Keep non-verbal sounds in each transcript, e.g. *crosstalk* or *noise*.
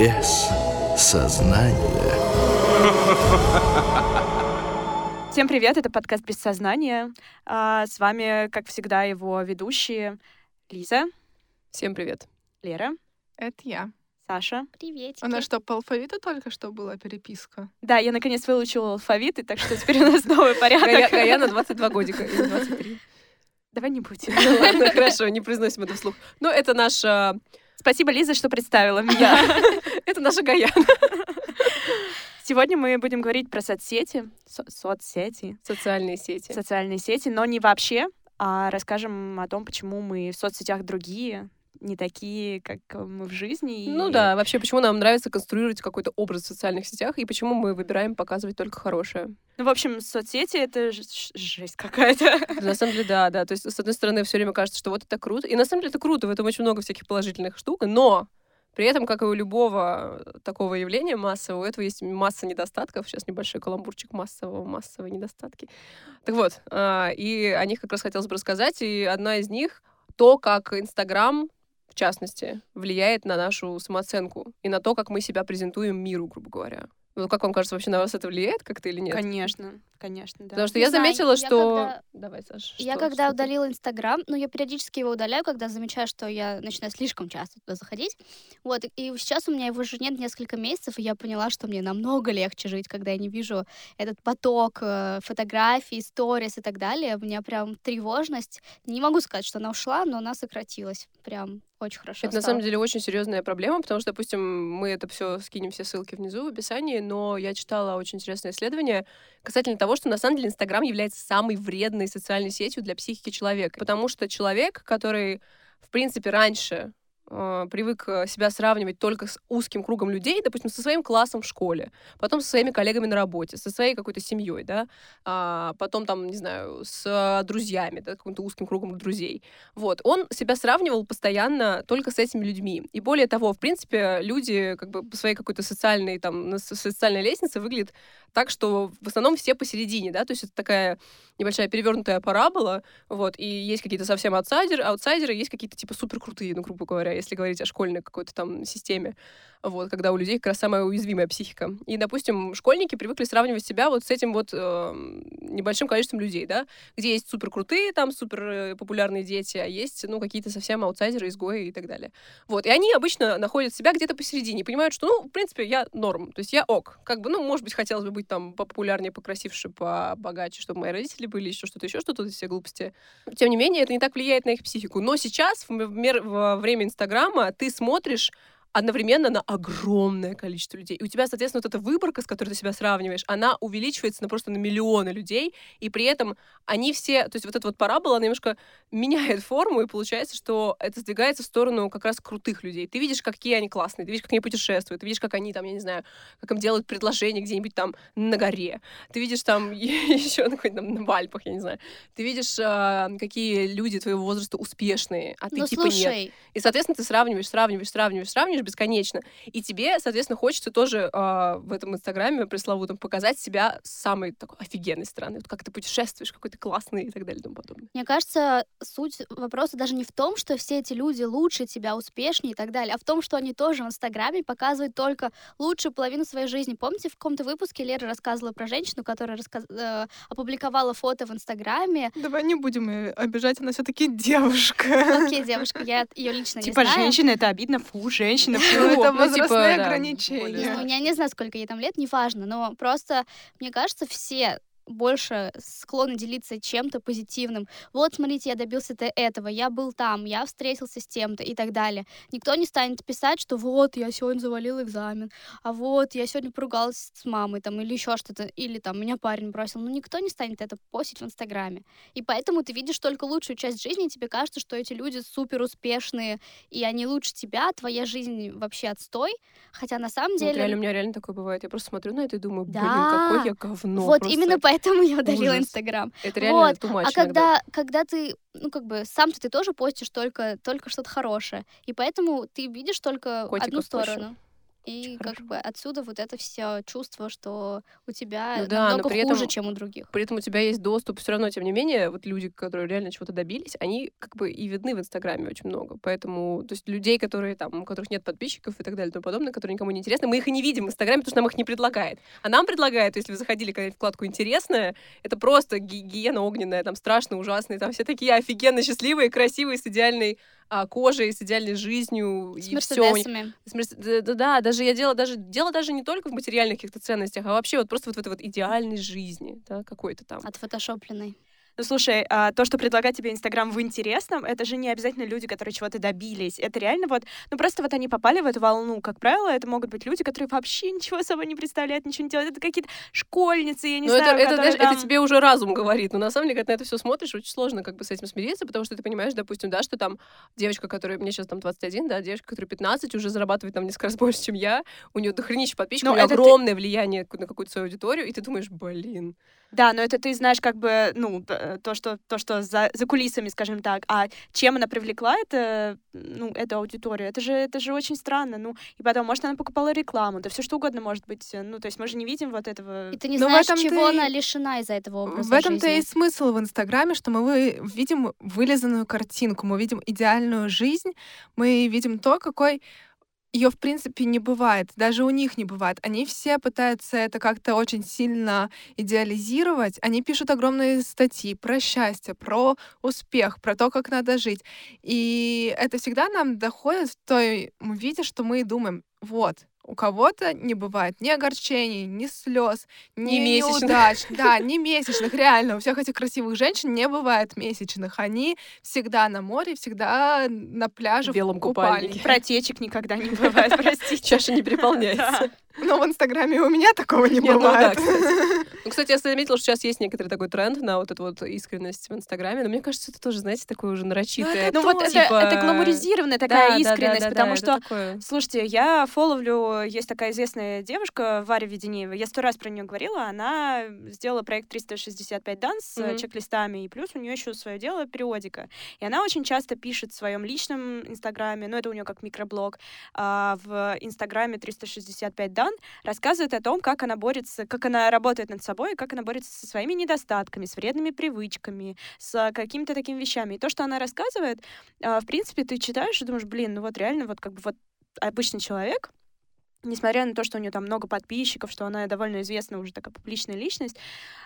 Без сознания. Всем привет, это подкаст «Без сознания». А, С вами, как всегда, его ведущие Лиза, Всем привет. Лера, Это я. Саша. Приветики. Она что, по алфавиту только что была переписка? Да, я наконец выучила алфавит, и так что теперь у нас новый порядок. Гаяна 22 годика или 23. Давай не будем. Ну ладно, хорошо, не произносим это вслух. Но это наша... Спасибо, Лиза, что представила меня. *laughs* *laughs* Это наша Гаяна. *laughs* Сегодня мы будем говорить про соцсети, со- соцсети, Социальные сети. социальные сети, но не вообще, а расскажем о том, почему мы в соцсетях другие, не такие, как мы в жизни. и- Ну да, вообще, почему нам нравится конструировать какой-то образ в социальных сетях, и почему мы выбираем показывать только хорошее. Ну, в общем, соцсети — это ж- ж- жесть какая-то. На самом деле, да, да. То есть, с одной стороны, все время кажется, что вот это круто. И на самом деле это круто, в этом очень много всяких положительных штук, но при этом, как и у любого такого явления массового, у этого есть масса недостатков. Сейчас небольшой каламбурчик массового, массовые недостатки. Так вот, а, и о них как раз хотелось бы рассказать. И одна из них — то, как Инстаграм, в частности, влияет на нашу самооценку и на то, как мы себя презентуем миру, грубо говоря. Ну, как вам кажется, вообще на вас это влияет как-то или нет? Конечно, конечно, да. Потому что Не я знаю, заметила, я что... когда- Давай, Саша. Я что- когда что удалила Инстаграм, ну, я периодически его удаляю, когда замечаю, что я начинаю слишком часто туда заходить. Вот, и сейчас у меня его уже нет несколько месяцев, и я поняла, что мне намного легче жить, когда я не вижу этот поток э, фотографий, сторис и так далее. У меня прям тревожность. Не могу сказать, что она ушла, но она сократилась. Прям очень хорошо Это на стало. самом деле очень серьезная проблема, потому что, допустим, мы это все скинем все ссылки внизу в описании, но я читала очень интересное исследование касательно того, что на самом деле Инстаграм является самой вредной социальной сетью для психики человека. Потому что человек, который, в принципе, раньше э, привык э, себя сравнивать только с узким кругом людей, допустим, со своим классом в школе, потом со своими коллегами на работе, со своей какой-то семьей, да, а, потом там, не знаю, с друзьями, да, каким-то узким кругом друзей. Вот, он себя сравнивал постоянно только с этими людьми. И более того, в принципе, люди как бы по своей какой-то социальной, там, социальной лестнице выглядят так, что в основном все посередине, да, то есть это такая небольшая перевернутая парабола, вот, и есть какие-то совсем аутсайдеры, аутсайдеры, есть какие-то типа супер крутые, ну, грубо говоря, если говорить о школьной какой-то там системе, вот, когда у людей как раз самая уязвимая психика. И, допустим, школьники привыкли сравнивать себя вот с этим вот эм, небольшим количеством людей, да, где есть супер крутые, там супер э, популярные дети, а есть, ну, какие-то совсем аутсайдеры, изгои и так далее. Вот, и они обычно находят себя где-то посередине, понимают, что, ну, в принципе, я норм, то есть я ок. Как бы, ну, может быть, хотелось бы быть там популярнее, покрасивше, побогаче, чтобы мои родители были, еще что-то, еще что-то, все глупости. Тем не менее, это не так влияет на их психику. Но сейчас, в, мер- во время Инстаграма, ты смотришь одновременно на огромное количество людей. И у тебя, соответственно, вот эта выборка, с которой ты себя сравниваешь, она увеличивается на просто на миллионы людей, и при этом они все, то есть вот эта вот парабола, она немножко *laughs* меняет форму, и получается, что это сдвигается в сторону как раз крутых людей. Ты видишь, какие они классные, ты видишь, как они путешествуют, ты видишь, как они там, я не знаю, как им делают предложения где-нибудь там на горе. Ты видишь там *laughs* еще на какой-то там в Альпах, я не знаю. Ты видишь, а, какие люди твоего возраста успешные, а ты Ну, типа нет. И, соответственно, ты сравниваешь, сравниваешь, сравниваешь, сравниваешь бесконечно. И тебе, соответственно, хочется тоже а, в этом инстаграме пресловутом показать себя с самой такой офигенной стороны. Вот как ты путешествуешь, какой ты классный и так далее и тому подобное. Мне кажется, суть вопроса даже не в том, что все эти люди лучше тебя, успешнее и так далее, а в том, что они тоже в Инстаграме показывают только лучшую половину своей жизни. Помните, в каком-то выпуске Лера рассказывала про женщину, которая раска- э, опубликовала фото в Инстаграме. Давай не будем ее обижать, она все-таки девушка. Окей, девушка, я ее лично не Типа, знаю. женщина — это обидно, фу, женщина, фу. *laughs* Ну, это типа, возрастные да, ограничения. Ну, я не знаю, сколько ей там лет, неважно, но просто, мне кажется, все больше склонны делиться чем-то позитивным. Вот, смотрите, я добился те- этого, я был там, я встретился с тем-то и так далее. Никто не станет писать, что вот, я сегодня завалил экзамен, а вот, я сегодня поругалась с мамой, там, или еще что-то, или там, меня парень бросил. Ну, никто не станет это постить в Инстаграме. И поэтому ты видишь только лучшую часть жизни, и тебе кажется, что эти люди супер успешные, и они лучше тебя, твоя жизнь вообще отстой, хотя на самом Вот деле... реально, у меня реально такое бывает. Я просто смотрю на это и думаю, блин, Да. какой я говно. вот просто. именно поэтому я удалила ужас. Инстаграм. Это реально вот. too much А когда, когда ты, ну, как бы, сам-то ты тоже постишь только, только что-то хорошее. И поэтому ты видишь только Котиков одну сторону. И Очень как хорошо. бы отсюда вот это все чувство, что у тебя Ну да, но намного при хуже, этом- чем у других. При этом у тебя есть доступ, все равно, тем не менее, вот люди, которые реально чего-то добились, они как бы и видны в Инстаграме очень много. Поэтому, то есть людей, которые там, у которых нет подписчиков и так далее и тому подобное, которые никому не интересны, мы их и не видим в Инстаграме, потому что нам их не предлагает. А нам предлагают, если вы заходили когда-нибудь вкладку «Интересное», это просто ги- гиена огненная, там страшно, ужасные, там все такие офигенно счастливые, красивые, с идеальной а, кожей, с идеальной жизнью. С и всё у них мерседесами. в смысле, да, да, да, даже я дело даже дело даже не только в материальных каких-то ценностях, а вообще вот просто вот в этой вот идеальной жизни, да, какой-то там. Отфотошопленной. Ну, слушай, а, то, что предлагает тебе Инстаграм в интересном, это же не обязательно люди, которые чего-то добились. Это реально вот, ну, просто вот они попали в эту волну. Как правило, это могут быть люди, которые вообще ничего собой не представляют, ничего не делают. Это какие-то школьницы, я не Ну, это, знаю, это, которые знаешь, это там- тебе уже разум говорит. Но на самом деле, когда ты на это все смотришь, очень сложно как бы с этим смириться, потому что ты понимаешь, допустим, да, что там девочка, которая, мне сейчас там 21, да, девочка, которая 15, уже зарабатывает там несколько раз *laughs* больше, чем я, у нее дохренища подписчиков, Ну, у нее это ты- огромное влияние на какую-то свою аудиторию, и ты думаешь, блин. Да, но это ты знаешь как бы, ну, т- то, что, то, что за, за кулисами, скажем так. А чем она привлекла это, ну, эту аудиторию? Это же, это же очень странно. Ну, и потом, может, она покупала рекламу, да все что угодно может быть. Ну, то есть мы же не видим вот этого... И ты не Но в знаешь, чего и- она лишена из-за этого образа В этом-то и смысл в Инстаграме, что мы вы- видим вылизанную картинку, мы видим идеальную жизнь, мы видим то, какой ее в принципе не бывает, даже у них не бывает. Они все пытаются это как-то очень сильно идеализировать. Они пишут огромные статьи про счастье, про успех, про то, как надо жить. И это всегда нам доходит в той виде, что мы думаем, вот, у кого-то не бывает ни огорчений, ни слез, ни, Ни месячных. неудач. *laughs* Да, не месячных, реально. У всех этих красивых женщин не бывает месячных. Они всегда на море, всегда на пляже В белом купальнике. Протечек никогда не бывает, *laughs* простите. Чаша не переполняется. *laughs* Но в Инстаграме у меня такого не Не, ну да, бывает. кстати. *laughs* Ну, кстати, я заметила, что сейчас есть некоторый такой тренд на вот эту вот искренность в Инстаграме, но мне кажется, это тоже, знаете, такое уже нарочитое. Ну вот это, типа, это гламуризированная да, такая да, да, искренность, да, потому да, что это такое. Слушайте, я фоловлю, есть такая известная девушка, Варя Веденеева, я сто раз про нее говорила, она сделала проект 365 дан с Мгм. чек-листами, и плюс у нее еще свое дело периодика. И она очень часто пишет в своем личном инстаграме, ну это у нее как микроблог, а, в инстаграме 365 дан, рассказывает о том, как она борется, как она работает над собой, как она борется со своими недостатками, с вредными привычками, с какими-то такими вещами. И то, что она рассказывает, а, в принципе, ты читаешь и думаешь, блин, ну вот реально вот как бы вот обычный человек, несмотря на то, что у нее там много подписчиков, что она довольно известная уже такая публичная личность,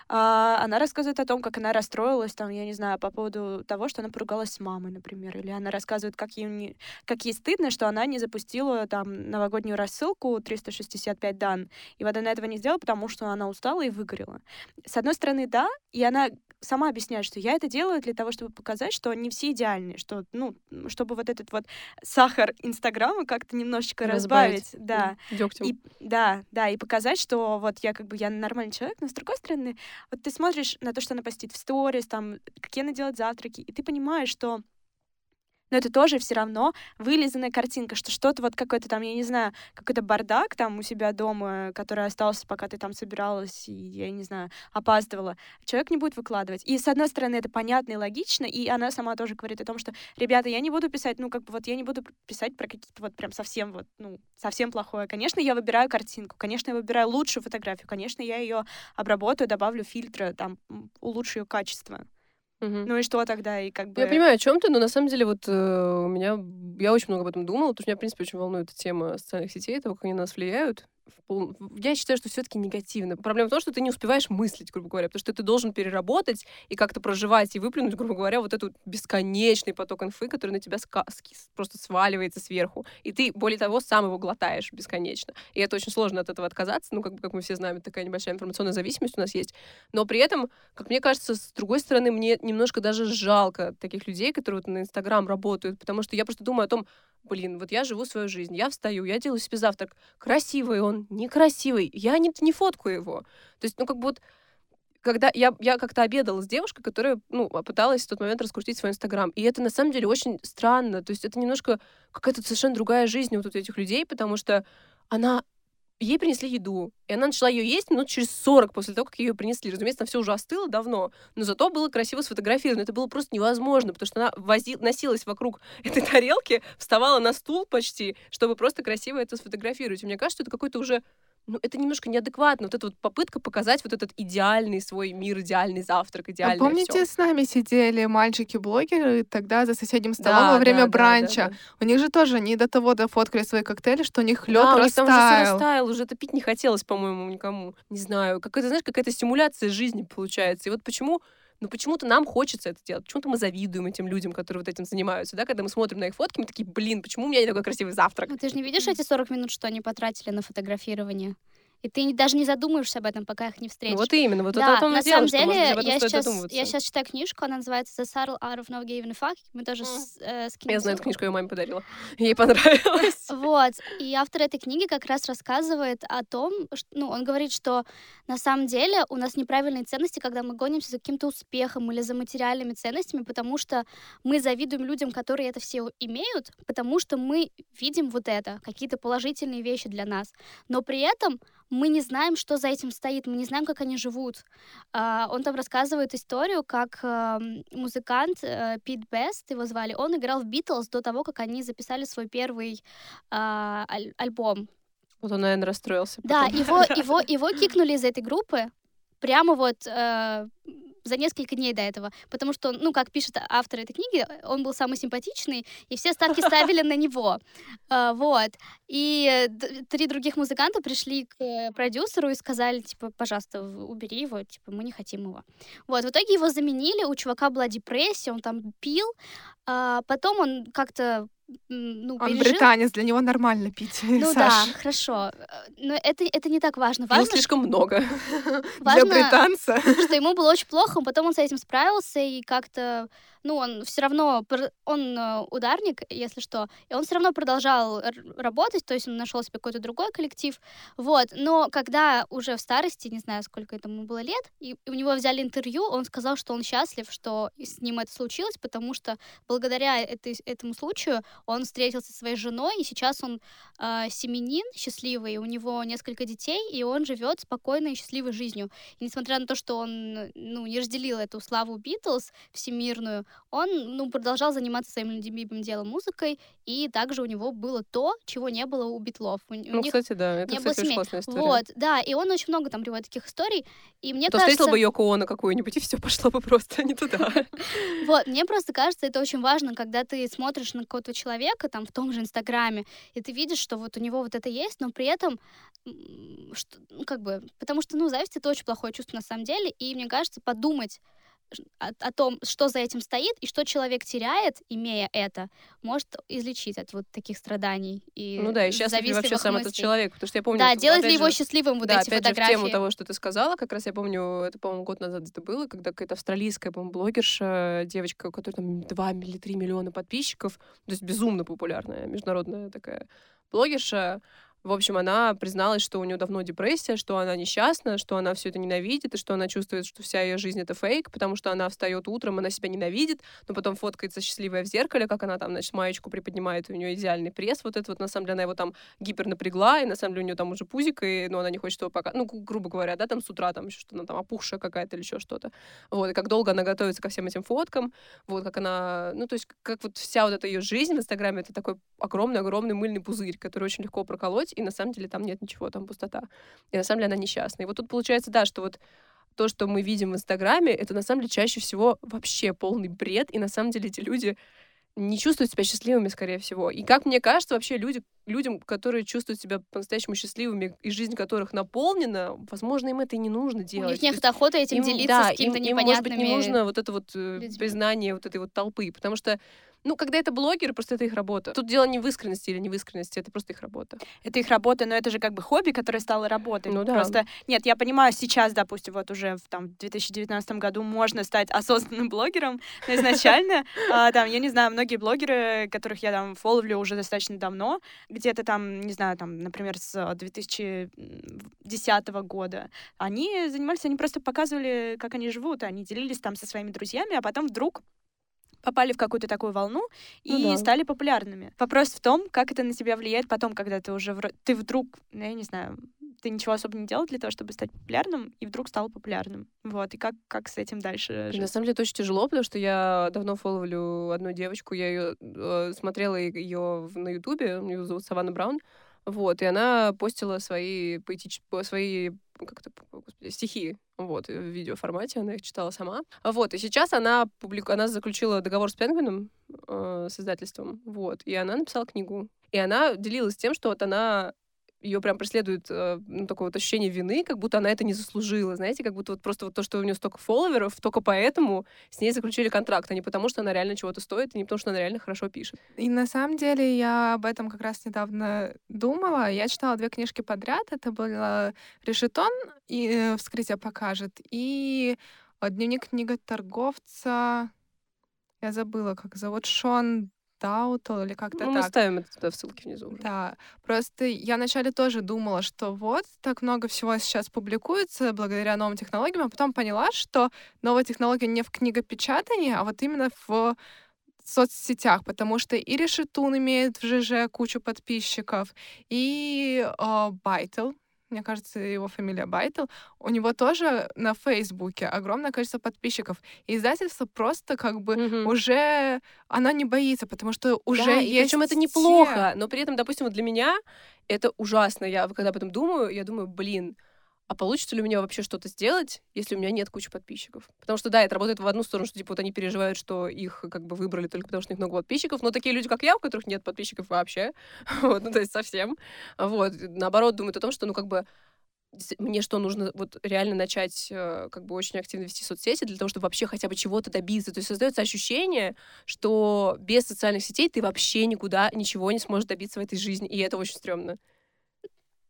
а, она рассказывает о том, как она расстроилась, там, я не знаю, по поводу того, что она поругалась с мамой, например, или она рассказывает, как ей, не- как ей стыдно, что она не запустила там новогоднюю рассылку 365 дан, и вот она этого не сделала, потому что она устала и выгорела. С одной стороны, да, и она сама объясняет, что я это делаю для того, чтобы показать, что не все идеальные, что, ну, чтобы вот этот вот сахар Инстаграма как-то немножечко разбавить, Разбавить. да. Дёгтем. И, да, да, и показать, что вот я как бы я нормальный человек, но с другой стороны, вот ты смотришь на то, что она постит в сторис, там, какие она делает завтраки, и ты понимаешь, что но это тоже все равно вылизанная картинка, что что-то вот какой-то там, я не знаю, какой-то бардак там у себя дома, который остался, пока ты там собиралась и, я не знаю, опаздывала, человек не будет выкладывать. И, с одной стороны, это понятно и логично, и она сама тоже говорит о том, что, ребята, я не буду писать, ну, как бы вот я не буду писать про какие-то вот прям совсем вот, ну, совсем плохое. Конечно, я выбираю картинку, конечно, я выбираю лучшую фотографию, конечно, я ее обработаю, добавлю фильтры, там, улучшу ее качество. Мгм. Ну и что тогда? И как бы... Я понимаю, о чем ты, но на самом деле вот э, у меня я очень много об этом думала, потому что меня, в принципе, очень волнует тема социальных сетей, того, как они на нас влияют. Пол- Я считаю, что все-таки негативно. Проблема в том, что ты не успеваешь мыслить, грубо говоря, потому что ты должен переработать и как-то проживать и выплюнуть, грубо говоря, вот этот бесконечный поток инфы, который на тебя ска- просто сваливается сверху. И ты, более того, сам его глотаешь бесконечно. И это очень сложно от этого отказаться. Ну, как, бы, как мы все знаем, такая небольшая информационная зависимость у нас есть. Но при этом, как мне кажется, с другой стороны, мне немножко даже жалко таких людей, которые вот на Инстаграм работают, потому что я просто думаю о том, блин, вот я живу свою жизнь, я встаю, я делаю себе завтрак, красивый он, некрасивый, я не, не фоткаю его. То есть, ну, как бы вот когда я, я как-то обедала с девушкой, которая, ну, пыталась в тот момент раскрутить свой Инстаграм. И это, на самом деле, очень странно. То есть это немножко какая-то совершенно другая жизнь вот у этих людей, потому что она ей принесли еду, и она начала ее есть минут через 40 после того, как ее принесли. Разумеется, там все уже остыло давно, но зато было красиво сфотографировано. Это было просто невозможно, потому что она вози... носилась вокруг *laughs* этой тарелки, вставала на стул почти, чтобы просто красиво это сфотографировать. И мне кажется, это какой-то уже ну, это немножко неадекватно. Вот эта вот попытка показать вот этот идеальный свой мир, идеальный завтрак, идеальный а помните, всё. с нами сидели мальчики-блогеры тогда за соседним столом Да, во время да, да, бранча. да, да. У них же тоже не до того дофоткали свои коктейли, что у них лед Да, у них там уже растаял. растаял, уже это пить не хотелось, по-моему, никому. Не знаю, какая-то, знаешь, какая-то стимуляция жизни получается. И вот почему ну почему-то нам хочется это делать, почему-то мы завидуем этим людям, которые вот этим занимаются, да, когда мы смотрим на их фотки, мы такие, блин, почему у меня не такой красивый завтрак? Ну, ты же не видишь эти 40 минут, что они потратили на фотографирование? И ты даже не задумаешься об этом, пока их не Ну, встретишь. вот именно, вот да, это о том на дело, самом что, деле, я сейчас, я сейчас читаю книжку, она называется The Subtle Art of Not Giving a Fuck. Мы тоже с- э, Я знаю, эту книжку я маме подарила. Ей понравилось. *laughs* Вот. И автор этой книги как раз рассказывает о том, ш- ну, он говорит, что на самом деле у нас неправильные ценности, когда мы гонимся за каким-то успехом или за материальными ценностями, потому что мы завидуем людям, которые это все имеют, потому что мы видим вот это, какие-то положительные вещи для нас. Но при этом мы не знаем, что за этим стоит, мы не знаем, как они живут. А, Он там рассказывает историю, как эм, музыкант э, Пит Бест, его звали, он играл в Битлз до того, как они записали свой первый а, аль- альбом. Вот он, наверное, расстроился. Да, потом. его, его, *laughs* его кикнули из этой группы прямо вот э, за несколько дней до этого, потому что, ну, как пишет автор этой книги, он был самый симпатичный, и все ставки *laughs* ставили на него. А, Вот. И три других музыканта пришли к э, продюсеру и сказали, типа, пожалуйста, убери его, типа, мы не хотим его. Вот, в итоге его заменили, у чувака была депрессия, он там пил, а потом он как-то ну, Он пережил. британец, для него нормально пить. *laughs* Ну Саш. да, хорошо. Э, Но это, это не так важно. Важно, слишком много. *laughs* Для важно, британца. что ему было очень плохо, потом он с этим справился и как-то, ну, он все равно, он э, ударник, если что, и он все равно продолжал работать, то есть он нашел себе какой-то другой коллектив, вот. Но когда уже в старости, не знаю, сколько этому было лет, и у него взяли интервью, он сказал, что он счастлив, что с ним это случилось, потому что благодаря этой, этому случаю он встретился со своей женой, и сейчас он э, семенин счастливый, у него несколько детей, и он живет спокойной и счастливой жизнью. И несмотря на то, что он ну, не разделил эту славу Битлз всемирную, он ну, продолжал заниматься своим любимым делом музыкой, и также у него было то, чего не было у Битлов. У, у Ну, них кстати, да, это, не было кстати, очень классная история. Вот, да, и он очень много там приводит таких историй, и мне То кажется... встретил бы Йоко Оно какую-нибудь, и все пошло бы просто не туда. *laughs* Вот, мне просто кажется, это очень важно, когда ты смотришь на какого-то человека, там, в том же Инстаграме, и ты видишь, что вот у него вот это есть, но при этом, что, ну, как бы, потому что, ну, зависть — это очень плохое чувство на самом деле, и мне кажется, подумать о, о том, что за этим стоит, и что человек теряет, имея это, может излечить от вот таких страданий и Ну да, и счастлив ли вообще сам этот мыслей. человек, потому что я помню... Да, делает ли его же, счастливым вот да, эти опять же, в фотографии? тему того, что ты сказала, как раз я помню, это, по-моему, год назад это было, когда какая-то австралийская, по-моему, блогерша, девочка, у которой там 2 или 3 миллиона подписчиков, то есть безумно популярная, международная такая блогерша, в общем, она призналась, что у нее давно депрессия, что она несчастна, что она все это ненавидит, и что она чувствует, что вся ее жизнь это фейк, потому что она встает утром, она себя ненавидит, но потом фоткается счастливая в зеркале, как она там, значит, маечку приподнимает, и у нее идеальный пресс, вот это вот, на самом деле, она его там гипер напрягла, и на самом деле у нее там уже пузик, и, но она не хочет его пока, ну, гру- грубо говоря, да, там с утра там еще что-то, она там опухшая какая-то или еще что-то. Вот, и как долго она готовится ко всем этим фоткам, вот, как она, ну, то есть, как вот вся вот эта ее жизнь в Инстаграме, это такой огромный-огромный мыльный пузырь, который очень легко проколоть, и на самом деле там нет ничего, там пустота. И на самом деле она несчастна. И вот тут получается, да, что вот то, что мы видим в Инстаграме, это на самом деле чаще всего вообще полный бред, и на самом деле эти люди не чувствуют себя счастливыми, скорее всего. И как мне кажется, вообще люди, людям, которые чувствуют себя по-настоящему счастливыми, и жизнь которых наполнена, возможно, им это и не нужно У делать. них То нет охоты этим им- делиться да, с какими-то им, им, может быть, непонятными... не нужно вот это вот э, людьми. признание вот этой вот толпы, потому что ну, когда это блогеры, просто это их работа. Тут дело не в искренности или не в искренности, это просто их работа. Это их работа, но это же как бы хобби, которое стало работой. Ну да. Просто, нет, я понимаю, сейчас, допустим, вот уже в там, 2019 году можно стать осознанным блогером, но изначально, *laughs* а, там, я не знаю, многие блогеры, которых я там фоловлю уже достаточно давно, где-то там, не знаю, там, например, с 2010 года, они занимались, они просто показывали, как они живут, они делились там со своими друзьями, а потом вдруг попали в какую-то такую волну Ну и да. стали популярными. Вопрос в том, как это на тебя влияет потом, когда ты уже вро- ты вдруг, ну, я не знаю, ты ничего особо не делал для того, чтобы стать популярным, и вдруг стал популярным. Вот, и как, как с этим дальше жить? на самом деле это очень тяжело, потому что я давно фолловлю одну девочку, я ее смотрела ее на Ютубе, ее зовут Саванна Браун, вот, и она постила свои поэтические, свои как это, господи, стихи, вот, в видеоформате, она их читала сама. Вот, и сейчас она, публику... она заключила договор с Пенгвином, э, с издательством, вот, и она написала книгу. И она делилась тем, что вот она ее прям преследует э, ну, такое вот ощущение вины, как будто она это не заслужила, знаете, как будто вот просто вот то, что у нее столько фолловеров, только поэтому с ней заключили контракт, а не потому, что она реально чего-то стоит, и не потому, что она реально хорошо пишет. И на самом деле я об этом как раз недавно думала. Я читала две книжки подряд. Это было «Решетон» и э, «Вскрытие покажет». И э, «Дневник книготорговца». Я забыла, как зовут. Шон Даутл или как-то Ну, мы так. ставим это туда в ссылке внизу. уже. Да, просто я вначале тоже думала, что вот так много всего сейчас публикуется благодаря новым технологиям, а потом поняла, что новая технология не в книгопечатании, а вот именно в соцсетях, потому что и Решетун имеет в ЖЖ кучу подписчиков, и э, Байтл, мне кажется, его фамилия Байтл, у него тоже на Фейсбуке огромное количество подписчиков. И издательство просто как бы Мгм. уже оно не боится, потому что уже Да, есть причем это те- неплохо, но при этом, допустим, вот для меня это ужасно. Я когда об этом думаю, я думаю, блин, а получится ли у меня вообще что-то сделать, если у меня нет кучи подписчиков? Потому что, да, это работает в одну сторону, что, типа, вот они переживают, что их как бы выбрали только потому, что у них много подписчиков, но такие люди, как я, у которых нет подписчиков вообще, *laughs* вот, ну, то есть совсем, вот, наоборот, думают о том, что, ну, как бы, мне что, нужно вот реально начать э, как бы очень активно вести соцсети для того, чтобы вообще хотя бы чего-то добиться. То есть создается ощущение, что без социальных сетей ты вообще никуда ничего не сможешь добиться в этой жизни, и это очень стрёмно.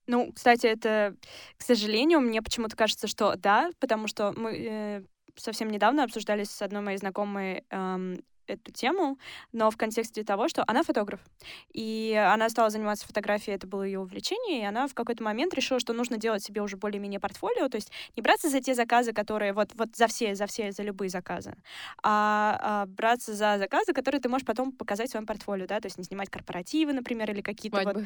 Ну, кстати, это, к сожалению, мне почему-то кажется, что да, потому что мы э, совсем недавно обсуждали с одной моей знакомой эм, эту тему, но в контексте того, что она фотограф, и она стала заниматься фотографией, это было ее увлечение, и она в какой-то момент решила, что нужно делать себе уже более-менее портфолио, то есть не браться за те заказы, которые вот, вот за все, за все, за любые заказы, а, а браться за заказы, которые ты можешь потом показать в своем портфолио, да, то есть не снимать корпоративы, например, или какие-то вот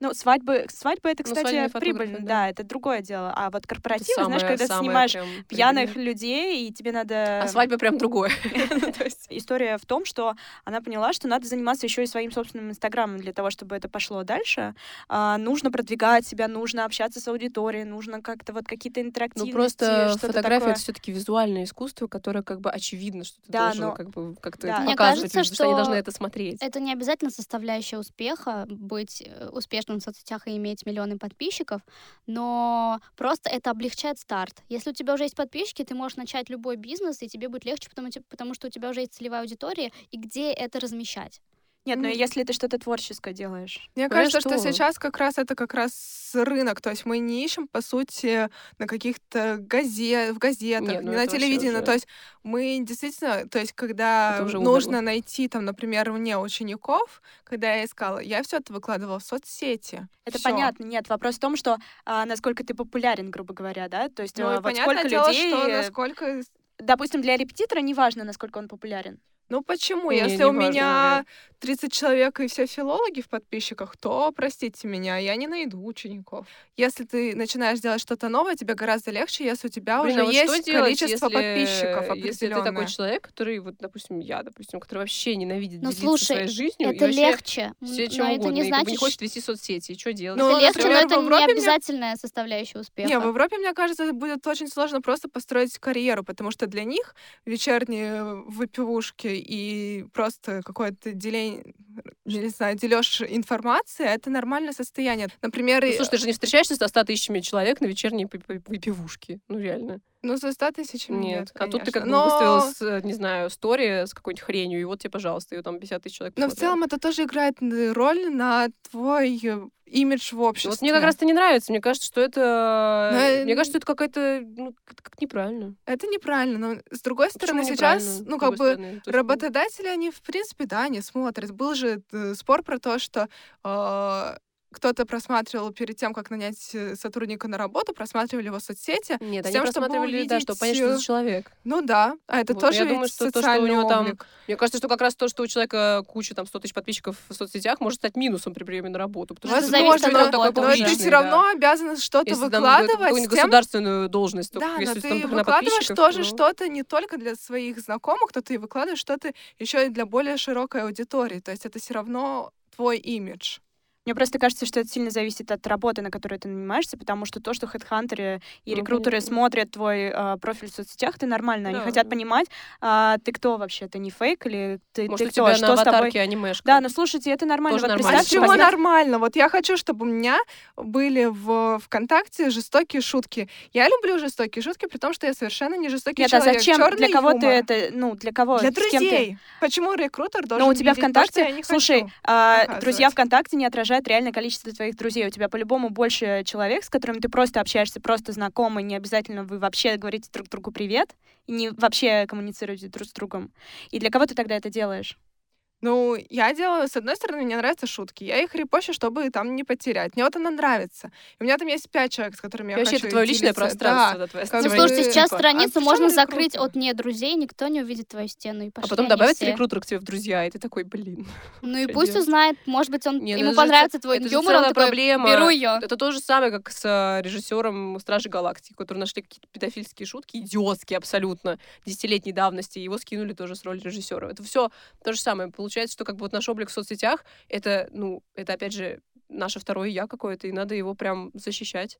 ну, свадьбы, свадьбы это, Ну, кстати, фотографы, прибыльно, да. да. это другое дело. А вот корпоративы, знаешь, самое- когда ты снимаешь прям пьяных прибыльное. людей, и тебе надо... А свадьба прям другое. Ну, *laughs* *laughs* то есть История в том, что она поняла, что надо заниматься еще и своим собственным инстаграмом для того, чтобы это пошло дальше. А, нужно продвигать себя, нужно общаться с аудиторией, нужно как-то вот какие-то интерактивности, Ну, просто что-то фотография такое. это все-таки визуальное искусство, которое как бы очевидно, что ты Да, должен но- как бы как-то да. Мне показывать, кажется, людям, что они должны что это смотреть. Это не обязательно составляющая успеха быть э, успешным в соцсетях и иметь миллионы подписчиков, но просто это облегчает старт. Если у тебя уже есть подписчики, ты можешь начать любой бизнес, и тебе будет легче, потому, потому что у тебя уже есть целевая аудитория, и где это размещать. Нет, но Ну, если ты что-то творческое делаешь. Мне Ну, кажется, что? что? сейчас как раз это как раз рынок, то есть мы не ищем, по сути, на каких-то газет, в газетах, Нет, ну не на телевидении, ну, уже- то есть мы действительно, то есть когда нужно умерло. найти, там, например, мне учеников, когда я искала, я все это выкладывала в соцсети. Это Всё. понятно. Нет, вопрос в том, что а, насколько ты популярен, грубо говоря, да? То есть Ну, а, вот понятное сколько дело, людей... что э, насколько... Допустим, для репетитора неважно, насколько он популярен. Ну почему? Не, Если не у важно, меня 30 человек и все филологи в подписчиках, то, простите меня, я не найду учеников. Если ты начинаешь делать что-то новое, тебе гораздо легче, если у тебя Блин, уже а вот есть делать, количество если, подписчиков Если ты такой человек, который, вот, допустим, я, допустим, который вообще ненавидит Ну, делиться слушай, своей жизнью, и это легче, все чем но угодно, это не и значит, не что хочет вести соцсети, и что делать? Ну, это легче, но например, это в не Европе мне- обязательная составляющая успеха. Не, в Европе, мне кажется, будет очень сложно просто построить карьеру, потому что для них вечерние выпивушки и просто какое-то деление, не знаю, дележ информации — это нормальное состояние. Например, Ну, слушай, ты же не встречаешься со 100 тысячами человек на вечерней пи- пи- выпивушке. Ну, реально. Ну, за 100 тысяч Нет. нет, а тут ты как бы Но- выставил, э, не знаю, стори с какой-нибудь хренью, и вот тебе, пожалуйста, ее там 50 тысяч человек Но в целом это тоже играет э, роль на твой э, имидж в обществе. Вот мне как раз-то не нравится. Мне кажется, что это... Но, Мне кажется, это какая-то... Ну, как- неправильно. Это неправильно, но с другой стороны, Почему сейчас, ну, как бы, стороны? Ну, работодатели, они, в принципе, да, не смотрят. Был же спор про то, что э, кто-то просматривал перед тем, как нанять э, сотрудника на работу, просматривали его соцсети. Нет, с они тем, чтобы просматривали, да, чтобы понять, что увидеть, за человек. Ну да, а это Вот, тоже я думаю, что то, что у него там облик. Мне кажется, что как раз то, что у человека куча там 100 тысяч подписчиков в соцсетях, может стать минусом при приеме на работу. Потому Ну, это что зависит от работы. Но ты все да. равно обязан что-то Если выкладывать с тем, государственную должность, Да, но если ты там, выкладываешь тоже ну, что-то не только для своих знакомых, то ты выкладываешь что-то еще и для более широкой аудитории. То есть это все равно твой имидж. Мне просто кажется, что это сильно зависит от работы, на которой ты нанимаешься, потому что то, что хедхантеры и Ну, рекрутеры конечно. смотрят твой а, профиль в соцсетях, это нормально. Они Да. хотят понимать, а, ты кто вообще, ты не фейк или ты, Может, ты у кто, тебя что на с тобой. анимешка. Да, ну слушайте, это нормально. Тоже вот нормально. А чего возьмёт- нормально? Вот я хочу, чтобы у меня были в ВКонтакте жестокие шутки. Я люблю жестокие шутки, при том, что я совершенно не жестокий Нет, а человек. зачем? Чёрный Для кого юмор. ты это, ну, для кого? Для с кем ты? друзей. Почему рекрутер должен Но у тебя то, ВКонтакте, я не слушай, хочу а, друзья ВКонтакте не отражают реальное количество твоих друзей. У тебя по-любому больше человек, с которым ты просто общаешься, просто знакомый, не обязательно вы вообще говорите друг другу привет, и не вообще коммуницируете друг с другом. И для кого ты тогда это делаешь? Ну, я делаю, с одной стороны, мне нравятся шутки. Я их репощу, чтобы там не потерять. Мне вот она нравится. И у меня там есть пять человек, с которыми я вообще, хочу это твое личное пространство, Да. да, твоя Как Ну, слушайте, сейчас типа, а страницу чём можно рекрутер? закрыть от не друзей, никто не увидит твою стену. И А пошли потом они добавится все. рекрутер к тебе в друзья, и ты такой, блин. *laughs* Ну и пусть делать? узнает, может быть, он Не, ну ему это же понравится ц- твой это же юмор, он целая такой, проблема. беру ее. Это то же самое, как с э, режиссером Стражи Галактики, которые нашли какие-то педофильские шутки, идиотские абсолютно, десятилетней давности, и его скинули тоже с роли режиссера. Это все то же самое. Получается, что как бы вот наш облик в соцсетях, это, ну, это опять же наше второе я какое-то, и надо его прям защищать.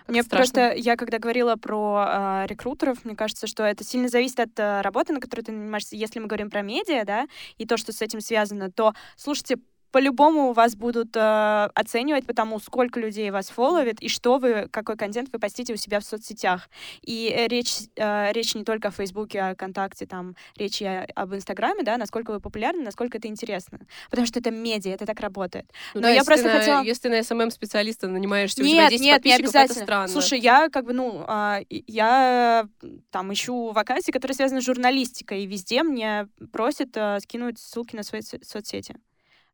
Как Мне страшно. просто, я когда говорила про а, рекрутеров, мне кажется, что это сильно зависит от а, работы, на которой ты занимаешься. Если мы говорим про медиа, да, и то, что с этим связано, то, слушайте, по-любому вас будут э, оценивать по тому, сколько людей вас фолловит и что вы, какой контент вы постите у себя в соцсетях. И э, речь, э, речь не только о Фейсбуке, о ВКонтакте, там, речь и об Инстаграме, да, насколько вы популярны, насколько это интересно. Потому что это медиа, это так работает. Ну Но да, я просто на- хотела- Если на SMM-специалиста нанимаешься, у тебя Нет, 10 нет, не подписчиков, это обязательно. странно. Слушай, я как бы, ну, и- я там ищу вакансии, которые связаны с журналистикой, и везде мне просят а, скинуть ссылки на свои со- соцсети.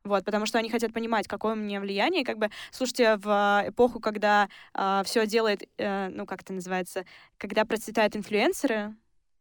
Вот, потому что они хотят понимать, какое у меня влияние. Как бы, слушайте, в а, эпоху, когда все делает, э, ну, как это называется, когда процветают инфлюенсеры,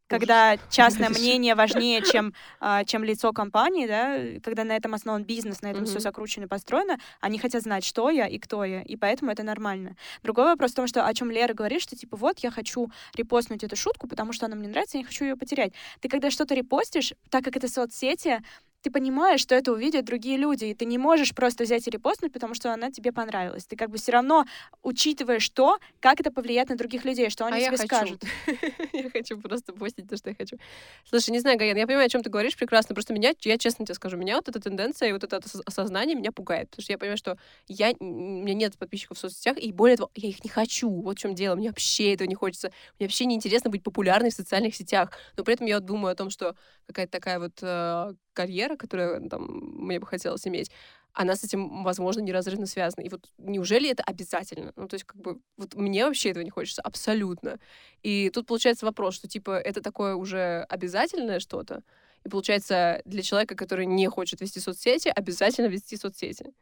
когда частное мнение важнее, *laughs* чем, а, чем лицо компании, да, когда на этом основан бизнес, на этом все Мгм. закручено и построено, они хотят знать, что я и кто я, и поэтому это нормально. Другой вопрос в том, что о чем Лера говорит, что типа вот я хочу репостнуть эту шутку, потому что она мне нравится, я не хочу ее потерять. Ты когда что-то репостишь, так как это соцсети, ты понимаешь, что это увидят другие люди, и ты не можешь просто взять и репостнуть, потому что она тебе понравилась. Ты как бы все равно учитываешь то, как это повлияет на других людей, что они а тебе я скажут. *laughs* я хочу просто постить то, что я хочу. Слушай, не знаю, Гаян, я понимаю, о чем ты говоришь прекрасно. Просто меня, я честно тебе скажу, меня вот эта тенденция и вот это ос- осознание меня пугает. Потому что я понимаю, что я, у меня нет подписчиков в соцсетях, и более того, я их не хочу. Вот в чем дело. Мне вообще этого не хочется. Мне вообще не интересно быть популярной в социальных сетях. Но при этом я вот думаю о том, что какая-то такая вот э, карьера, которую там мне бы хотелось иметь, она с этим, возможно, неразрывно связана. И вот неужели это обязательно? Ну, то есть, как бы, вот мне вообще этого не хочется абсолютно. И тут получается вопрос, что, типа, это такое уже обязательное что-то, и получается, для человека, который не хочет вести соцсети, обязательно вести соцсети.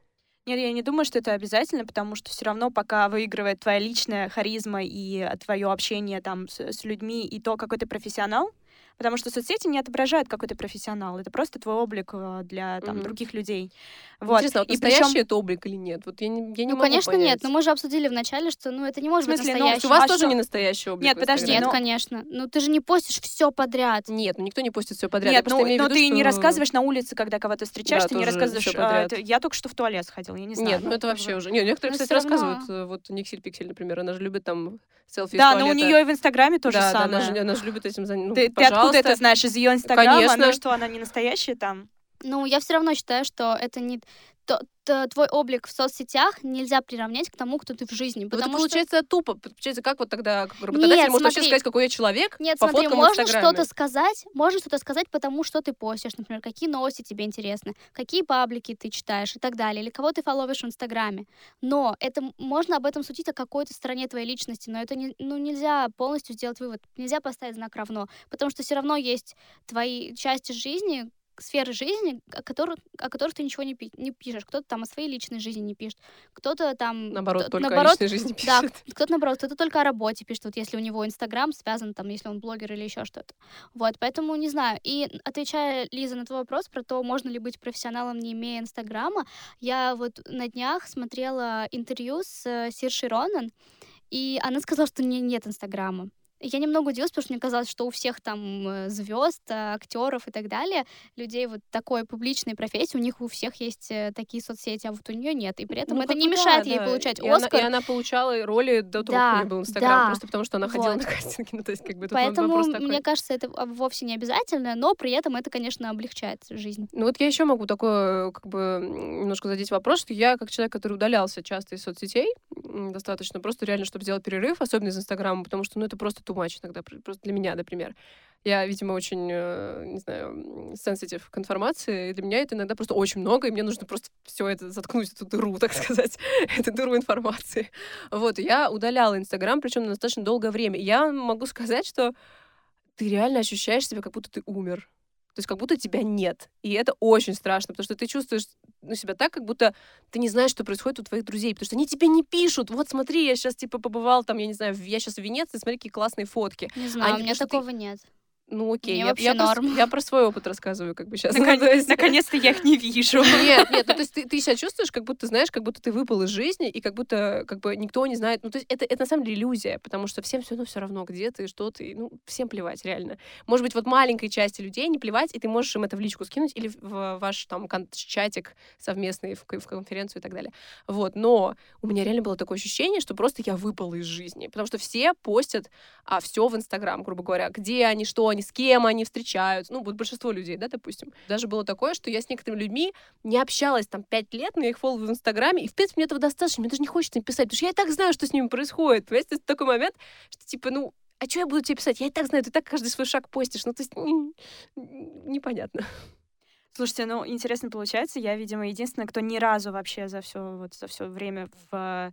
Нет, я не думаю, что это обязательно, потому что все равно пока выигрывает твоя личная харизма и твое общение там с, с людьми и то, какой ты профессионал, потому что соцсети не отображают, какой ты профессионал. Это просто твой облик э, для там, Мгм. других людей. Вот. Интересно, а вот и настоящий причем это облик или нет? Вот я не, я не Ну, могу конечно, понять. нет. Но мы же обсудили вначале, что ну это не может В смысле, быть ну, То есть настоящим. у вас А тоже что? не настоящий облик Нет, подожди? Нет, но- конечно. Ну ты же не постишь все подряд. Нет, ну никто не постит все подряд. Я Нет, просто ну, но виду, ты не что- рассказываешь на улице, когда кого-то встречаешь, Да, ты не тоже рассказываешь. а, подряд. ты- я только что в туалет сходил, я не знаю. Нет, ну это вообще уже. Нет, некоторые, кстати, рассказывают. э, Вот Никсель Пиксель, например, она же любит там селфи Да, но у нее и в Инстаграме то же да, да, самое. она же, любит этим. Ну, ты, ты откуда это знаешь? Из ее Инстаграма? Конечно. Ну что, она не настоящая там? Ну, я все равно считаю, что это не то- то- твой облик в соцсетях нельзя приравнять к тому, кто ты в жизни. Ну, это Потому что получается тупо. Получается, как вот тогда как работодатель Нет, может вообще смотри. сказать, какой я человек Нет, по смотри, фоткам можно что-то сказать, можно что-то сказать, потому что ты постишь, например, какие новости тебе интересны, какие паблики ты читаешь и так далее, или кого ты фоловишь в Инстаграме. Но это можно об этом судить о какой-то стороне твоей личности, но это не, ну, нельзя полностью сделать вывод, нельзя поставить знак равно, потому что все равно есть твои части жизни, сферы жизни, о которых, о которых ты ничего не, пи- не пишешь. Кто-то там о своей личной жизни не пишет, кто-то там... Наоборот, т- только о наоборот, личной жизни *laughs* Да, пишет. кто-то наоборот, кто-то только о работе пишет, вот если у него Инстаграм связан, там, если он блогер или еще что-то. Вот, поэтому не знаю. И отвечая, Лиза, на твой вопрос про то, можно ли быть профессионалом, не имея Инстаграма, я вот на днях смотрела интервью с э, Сиршей Ронан, и она сказала, что у нее нет Инстаграма. Я немного удивилась, потому что мне казалось, что у всех там звезд, актеров и так далее, людей вот такой публичной профессии, у них у всех есть э, такие соцсети, а вот у нее нет. И при этом Ну, это не бы да, мешает ей получать и Она, Оскар. и она получала роли до того, Да, как у нее был Инстаграм, да. просто потому что она ходила Вот. на кастинги. Ну, то есть, как бы Поэтому, мне кажется, это вовсе не обязательно, но при этом это, конечно, облегчает жизнь. Ну вот я еще могу такое, как бы, немножко задеть вопрос, что я, как человек, который удалялся часто из соцсетей, достаточно, просто реально, чтобы сделать перерыв, особенно из Инстаграма, потому что, ну, это просто too much иногда, пр- просто для меня, например. Я, видимо, очень, э, не знаю, сенситив к информации, и для меня это иногда просто очень много, и мне нужно просто все это заткнуть, эту дыру, *laughs* так сказать, *laughs* эту дыру информации. Вот, я удаляла Инстаграм, причем на достаточно долгое время. И я могу сказать, что ты реально ощущаешь себя, как будто ты умер. То есть как будто тебя нет. И это очень страшно, потому что ты чувствуешь ну, себя так, как будто ты не знаешь, что происходит у твоих друзей, потому что они тебе не пишут. Вот смотри, я сейчас типа побывал там, я не знаю, я сейчас в Венеции, смотри, какие классные фотки. Не знаю, Они- у меня что ты- такого нет. Ну окей, Мне я, вообще я про, норм. я про свой опыт рассказываю, как бы сейчас. Наконец- *laughs* Наконец-то я их не вижу. Нет, нет, ну то есть ты, ты себя чувствуешь, как будто, знаешь, как будто ты выпал из жизни, и как будто как бы никто не знает. Ну, то есть это, это на самом деле иллюзия, потому что всем все равно все равно, где ты, что ты, ну, всем плевать, реально. Может быть, вот маленькой части людей не плевать, и ты можешь им это в личку скинуть или в- ваш там чатик совместный в конференцию и так далее. Вот, но у меня реально было такое ощущение, что просто я выпала из жизни, потому что все постят а, все в Инстаграм, грубо говоря, где они, что они, с кем они встречаются, ну, вот большинство людей, да, допустим. Даже было такое, что я с некоторыми людьми не общалась там пять лет, но я их фолловлю в Инстаграме, и, в принципе, мне этого достаточно, мне даже не хочется им писать, потому что я и так знаю, что с ними происходит, понимаете, То есть такой момент, что, типа, ну, а что я буду тебе писать? Я и так знаю, ты так каждый свой шаг постишь, ну, то есть, непонятно. Слушайте, ну интересно получается. Я, видимо, единственная, кто ни разу вообще за все вот за все время в э,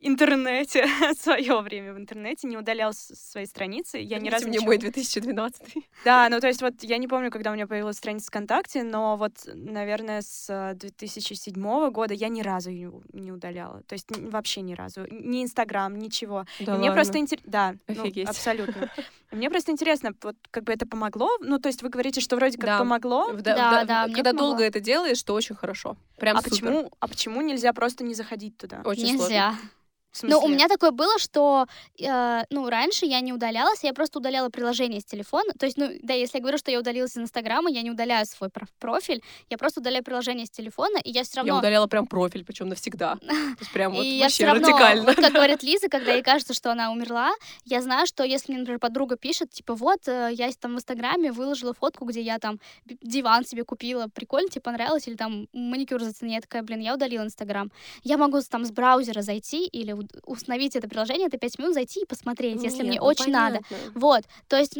интернете, *laughs* свое время в интернете не удалял с своей страницы. Я ни разу мне ничего- мой 2012. Да, ну то есть вот я не помню, когда у меня появилась страница ВКонтакте, но вот, наверное, с э, 2007 года я ни разу ее не удаляла. То есть вообще ни разу. Ни Инстаграм, ничего. Да мне ладно. просто интересно... Да, ну, Офигеть. абсолютно. И *laughs* Мне просто интересно, вот как бы это помогло? Ну, то есть вы говорите, что вроде как Да. помогло, Да, да, мне Когда долго это делаешь, то очень хорошо. Прям а супер. почему, а почему нельзя просто не заходить туда? Очень сложно. Нельзя. В Ну, у меня такое было, что, э, ну, раньше я не удалялась, я просто удаляла приложение с телефона. То есть, ну, да, если я говорю, что я удалилась из Инстаграма, я не удаляю свой проф- профиль, я просто удаляю приложение с телефона, и я все равно... Я удаляла прям профиль, причем навсегда. То есть прям вот и я вообще все равно, радикально. вот как говорит *laughs* Лиза, когда ей кажется, что она умерла, я знаю, что если мне, например, подруга пишет, типа, вот, э, я там в Инстаграме выложила фотку, где я там диван себе купила, прикольно, тебе понравилось, или там маникюр зацени, я такая, блин, я удалила Инстаграм. Я могу там с браузера зайти или установить это приложение, это 5 минут зайти и посмотреть, если Нет, мне ну очень надо. понятно. Вот, то есть,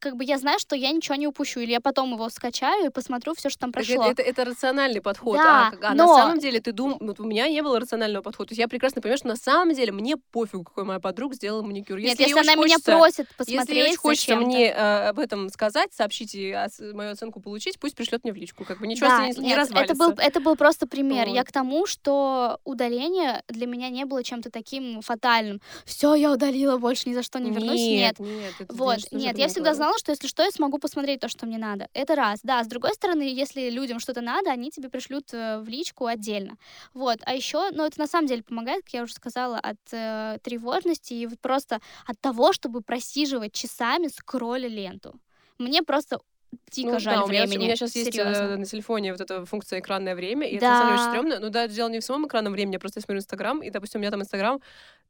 как бы я знаю, что я ничего не упущу, или я потом его скачаю и посмотрю все, что там прошло. Это, это, это рациональный подход. Да, а, как- а но- на самом деле ты думаешь, вот у меня не было рационального подхода. То есть я прекрасно понимаю, что на самом деле мне пофигу, какой моя подруга сделала маникюр. Нет, ей если она очень меня хочется- просит Если посмотреть очень хочется мне э, об этом сказать, сообщить и мою оценку получить, пусть пришлет мне в личку. Как бы ничего да, не, не нет, развалится. это был, это был просто пример. Я Вот. к тому, что удаление для меня не было чем-то таким фатальным. Все, я удалила, больше ни за что не вернусь. Нет. Нет, это Вот, нет, я всегда знала, что если что, я смогу посмотреть то, что мне надо. Это раз. Да, с другой стороны, если людям что-то надо, они тебе пришлют э, в личку отдельно. Вот, а еще, ну, это на самом деле помогает, как я уже сказала, от э, тревожности и вот просто от того, чтобы просиживать часами скролля ленту. Мне просто дико Ну жаль да, у меня, времени. у меня сейчас есть серьезно. э, на телефоне вот эта функция экранное время, и это на самом деле очень Да. стрёмно. Ну да, дело не в самом экранном времени, я просто смотрю Инстаграм, и, допустим, у меня там Инстаграм,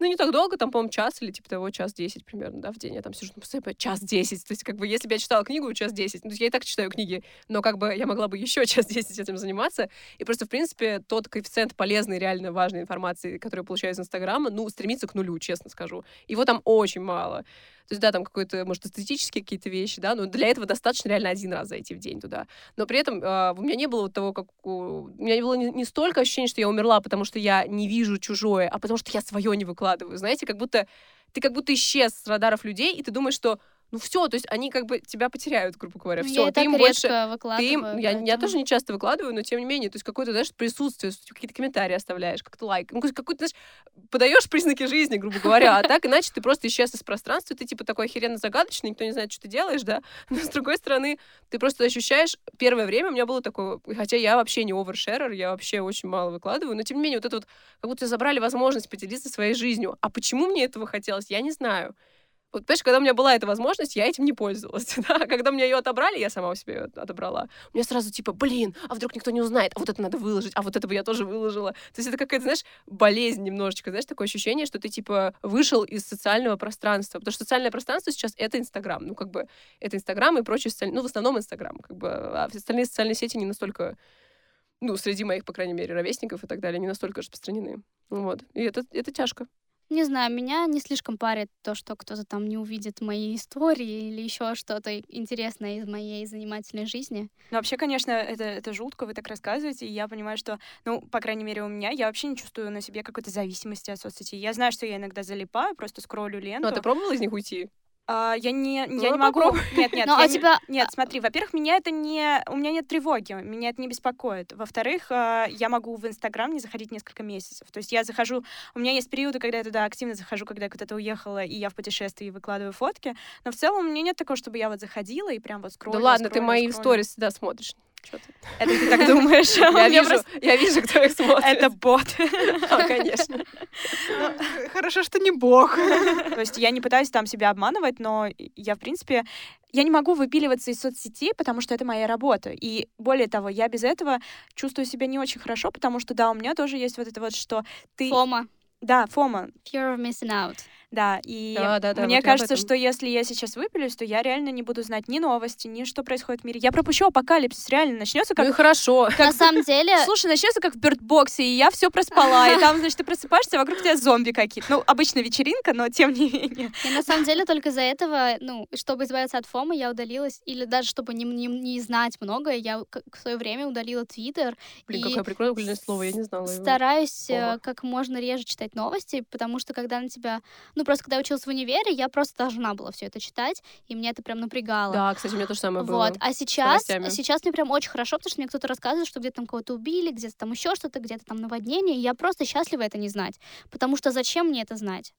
ну, не так долго, там, по-моему, час или типа того, час десять примерно, да, в день. Я там сижу, ну, постоянно час десять. То есть, как бы, если бы я читала книгу, час десять. Ну, то есть я и так читаю книги, но как бы я могла бы еще *laughs* час десять этим заниматься. И просто, в принципе, тот коэффициент полезной, реально важной информации, которую я получаю из Инстаграма, ну, стремится к нулю, честно скажу. Его там очень мало. То есть, да, там какой-то, может, эстетические какие-то вещи, да, но для этого достаточно реально один раз зайти в день туда. Но при этом э, у меня не было вот того, как... У меня не было не, не столько ощущения, что я умерла, потому что я не вижу чужое, а потому что я свое не выкладываю. Знаете, как будто ты как будто исчез с радаров людей, и ты думаешь, что ну все, то есть они как бы тебя потеряют, грубо говоря, Ну, все, я ты им больше... Ты им, я, я тоже не часто выкладываю, но тем не менее, то есть какое-то, знаешь, присутствие, какие-то комментарии оставляешь, как-то лайк, ну, какой-то, знаешь, подаешь признаки жизни, грубо говоря, а так иначе ты просто исчез из пространства, ты типа такой охеренно загадочный, никто не знает, что ты делаешь, да, *laughs* но с другой стороны, ты просто ощущаешь, первое время у меня было такое, хотя я вообще не овершерер, я вообще очень мало выкладываю, но тем не менее, вот это вот, как будто забрали возможность поделиться своей жизнью. А почему мне этого хотелось, я не знаю. Вот, понимаешь, когда у меня была эта возможность, я этим не пользовалась. *laughs* Да? Когда мне ее отобрали, я сама у себя ее отобрала. У меня сразу типа, блин, а вдруг никто не узнает, а вот это надо выложить, а вот это бы я тоже выложила. То есть это какая-то, знаешь, болезнь немножечко, знаешь, такое ощущение, что ты типа вышел из социального пространства. Потому что социальное пространство сейчас — это Инстаграм. Ну, как бы, это Инстаграм и прочие социальные... Ну, в основном Инстаграм. Как бы, а остальные социальные сети не настолько ну, среди моих, по крайней мере, ровесников и так далее, не настолько распространены. Вот. И это, это тяжко. Не знаю, меня не слишком парит то, что кто-то там не увидит мои истории или еще что-то интересное из моей занимательной жизни. Ну, вообще, конечно, это, это жутко, вы так рассказываете, и я понимаю, что, ну, по крайней мере, у меня, я вообще не чувствую на себе какой-то зависимости от соцсетей. Я знаю, что я иногда залипаю, просто скроллю ленту. Ну, а ты пробовала из них уйти? А, я не, Ну, я не могу. попробуй. *laughs* Нет, нет. Ну, я а не- тебя- Нет, смотри, во-первых, меня это не, у меня нет тревоги, меня это не беспокоит. Во-вторых, а, я могу в Инстаграм не заходить несколько месяцев. То есть я захожу, у меня есть периоды, когда я туда активно захожу, когда я куда-то уехала и я в путешествии выкладываю фотки. Но в целом у меня нет такого, чтобы я вот заходила и прям вот Да скроллила. ладно, ты скроллила, мои скроллила. сторис всегда смотришь. Чё ты? Это ты так думаешь? Я вижу, просто- я вижу, кто их смотрит. Это бот. А, *laughs* конечно. Хорошо, что не бог. То есть я не пытаюсь там себя обманывать, но я, в принципе, я не могу выпиливаться из соцсетей, потому что это моя работа. И более того, я без этого чувствую себя не очень хорошо, потому что, да, у меня тоже есть вот это вот, что ты... Фома. Да, фома, Fear of missing out. Да. И Да, да, да, мне вот кажется, что если я сейчас выпилюсь, то я реально не буду знать ни новости, ни что происходит в мире. Я пропущу апокалипсис, реально. Начнется как Ну и хорошо. *laughs* На самом деле, *laughs* Слушай, начнется как в Бёрдбоксе, и я все проспала, и там, значит, ты просыпаешься, а вокруг тебя зомби какие-то. Ну, обычно вечеринка, но тем не менее. я на самом деле только из-за этого, ну, чтобы избавиться от фома, я удалилась, или даже чтобы не, не, не знать многое, я в свое время удалила Твиттер Блин, и какое прикольное слово, я не знала его. стараюсь э, Фома. как можно реже читать новости, потому что когда на тебя, ну просто когда я училась в универе, я просто должна была все это читать, и меня это прям напрягало. Да, кстати, у меня то же самое было. Вот, а сейчас, сейчас мне прям очень хорошо, потому что мне кто-то рассказывает, что где-то там кого-то убили, где-то там еще что-то, где-то там наводнение, и я просто счастлива это не знать, потому что зачем мне это знать?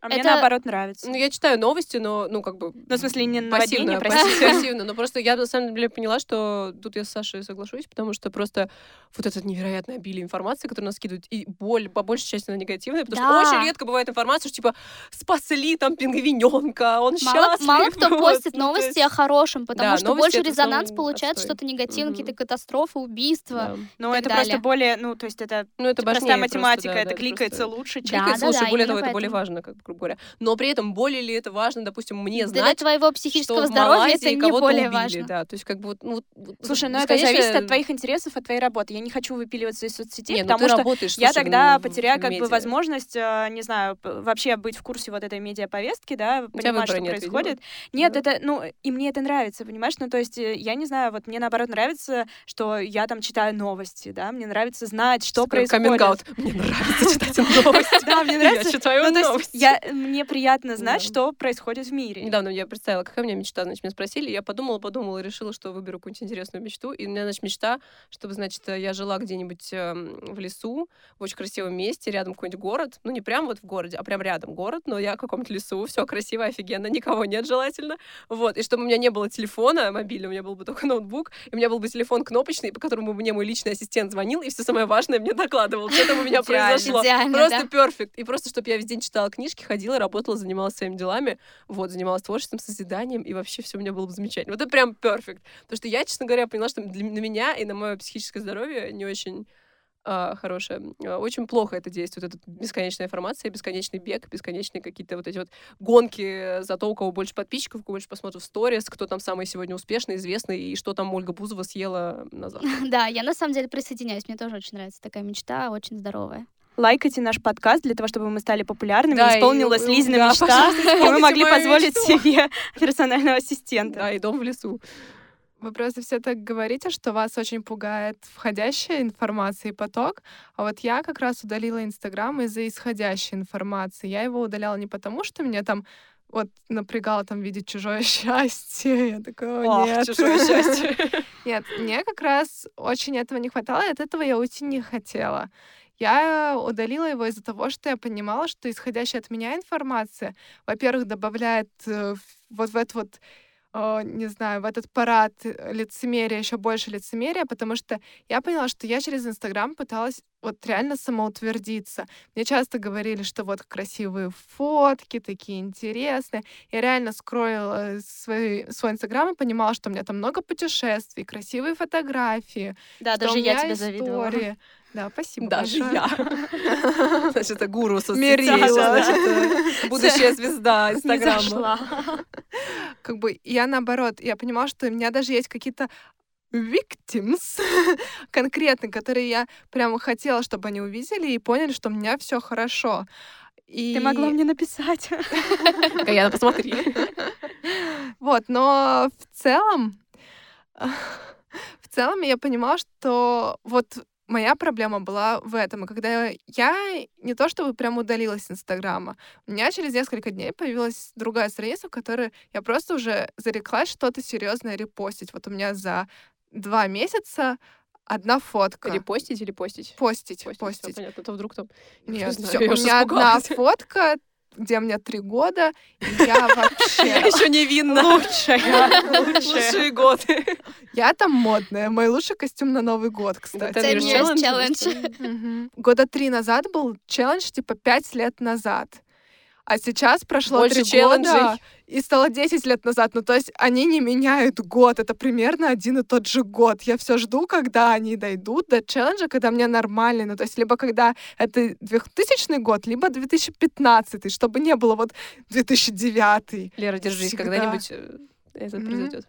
А мне Это- наоборот нравится. Ну, я читаю новости, но, ну, как бы... Ну, в смысле, не пассивно, пассивно, простите. *laughs* пассивно. Но просто я, на самом деле, поняла, что тут я с Сашей соглашусь, потому что просто вот это невероятное обилие информации, которую нас скидывают, и боль, по большей части, она негативная, потому Да. что очень редко бывает информация, что, типа, спасли там пингвиненка, он Мало, счастлив. мало кто вот. постит Ну, новости есть, о хорошем, потому да, что больше резонанс получает отстой. что-то негативное, Мгм. какие-то катастрофы, убийства. да. Ну, это так просто далее. более, ну, то есть это Ну, это простая математика, да, это да, кликается просто- лучше. Кликается да, лучше, да, более того, это более важно, как бы, грубо говоря. Но при этом более ли это важно, допустим, мне Для знать, твоего что психического здоровья это не более убили, важно. да, то есть как бы вот, ну, Слушай, ну это бесконечно- зависит от твоих интересов, от твоей работы. Я не хочу выпиливаться из соцсетей, Не, ну потому ты что работаешь, я тогда ну, в- потеряю в как бы медиа. возможность, э, не знаю, вообще быть в курсе вот этой медиаповестки, да, понимать, что нет, видимо. происходит. Нет, Да. это, ну, и мне это нравится, понимаешь? Ну, то есть, э, я не знаю, вот мне наоборот нравится, что я там читаю новости, да, мне нравится знать, что Такой происходит. каминг-аут. Мне нравится читать новости. *laughs* Да, мне нравится. Я читаю Ну, то есть новости. Мне приятно знать, Да. что происходит в мире. Недавно я представила, какая у меня мечта, значит, меня спросили, я подумала, подумала решила, что выберу какую-нибудь интересную мечту. И у меня, значит, мечта, чтобы, значит, я жила где-нибудь эм, в лесу, в очень красивом месте, рядом какой-нибудь город. Ну, не прям вот в городе, а прям рядом город, но я в каком-то лесу, все красиво, офигенно, никого нет желательно. Вот, и чтобы у меня не было телефона мобильного, у меня был бы только ноутбук, и у меня был бы телефон кнопочный, по которому мне мой личный ассистент звонил, и все самое важное мне докладывал, что там у меня произошло. Просто перфект. И просто, чтобы я весь день читала книжки, ходила, работала, занималась своими делами, вот, занималась творчеством, созиданием, и вообще все у меня было бы замечательно. Вот это прям перфект. Потому что я, честно говоря, поняла, что для, на меня и на мое психическое здоровье не очень а, хорошее. А, Очень плохо это действует, эта бесконечная информация, бесконечный бег, бесконечные какие-то вот эти вот гонки за то, у кого больше подписчиков, у кого больше просмотров в сторис, кто там самый сегодня успешный, известный, и что там Ольга Бузова съела на завтрак. *laughs* Да, я на самом деле присоединяюсь. Мне тоже очень нравится такая мечта, очень здоровая. Лайкайте наш подкаст для того, чтобы мы стали популярными, Да, и- исполнилась и- Лизина да, мечта, и мы могли позволить мечту. себе *laughs* персонального ассистента. Да, и дом в лесу. Вы просто все так говорите, что вас очень пугает входящая информация и поток, а вот я как раз удалила Инстаграм из-за исходящей информации. Я его удаляла не потому, что меня там вот напрягало там видеть чужое *laughs* счастье. Я такая, Ох, нет. чужое счастье. *laughs* Нет, мне как раз очень этого не хватало, и от этого я уйти не хотела. Я удалила его из-за того, что я понимала, что исходящая от меня информация, во-первых, добавляет э, вот в эту вот э, не знаю, в этот парад э, лицемерия, еще больше лицемерия, потому что я поняла, что я через Инстаграм пыталась вот реально самоутвердиться. Мне часто говорили, что вот красивые фотки, такие интересные. Я реально скроила свой, свой Инстаграм и понимала, что у меня там много путешествий, красивые фотографии, Да, даже я тебе завидовала. Да, спасибо Даже большое. я. *laughs* Значит, это гуру соцсетей, Мерила. значит, э, будущая звезда Инстаграма. как бы я наоборот, я понимала, что у меня даже есть какие-то victims *laughs* конкретные, которые я прямо хотела, чтобы они увидели и поняли, что у меня все хорошо. И... Ты могла мне написать. Гаяна, посмотри. Вот, но в целом, *laughs* в целом я понимала, что вот моя проблема была в этом. И когда я не то чтобы прям удалилась с Инстаграма, у меня через несколько дней появилась другая страница, в которой я просто уже зареклась что-то серьезное репостить. Вот у меня за два месяца одна фотка. Репостить или постить? Постить, Постить, постить. всё понятно. То вдруг там... *laughs* Нет, я у меня одна фотка, где мне три года, и я вообще... *laughs* Еще невинно. Лучшая. Лучшие годы. Я там модная. Мой лучший костюм на Новый год, кстати. Challenge. Мгм. Года три назад был челлендж, типа, пять лет назад. А сейчас прошло Больше три челленджей. года, и стало 10 лет назад. Ну, то есть они не меняют год. Это примерно один и тот же год. Я все жду, когда они дойдут до челленджа, когда мне нормально. Ну, то есть либо когда это 2000 год, либо 2015, чтобы не было вот 2009. Лера, держись, Всегда. когда-нибудь э, это Мгм. произойдет.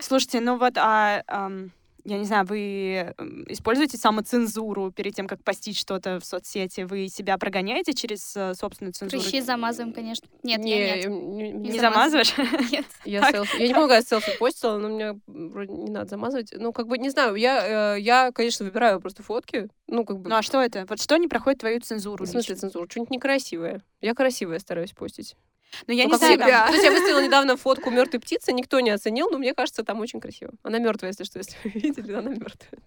Слушайте, ну вот, а, ам, я не знаю, вы используете самоцензуру перед тем, как постить что-то в соцсети? Вы себя прогоняете через э, собственную цензуру? Прыщи замазываем, конечно. Нет, не, я нет. не- Не не замазываешь? *laughs* Нет. *laughs* Я Так. селфи. Я не помню, когда я селфи постила, но мне вроде не надо замазывать. Ну, как бы, не знаю, я, э, я, конечно, выбираю просто фотки. Ну, как бы, Ну а что это? Вот что не проходит твою цензуру? в смысле лично? цензуру? Что-нибудь некрасивое. Я красивое стараюсь постить. Ну я Ну, не знаю, всегда. там- То есть я выставила *laughs* недавно фотку мертвой птицы, никто не оценил, но мне кажется, там очень красиво. Она мертвая, если что, *laughs* если вы видели, она мертвая.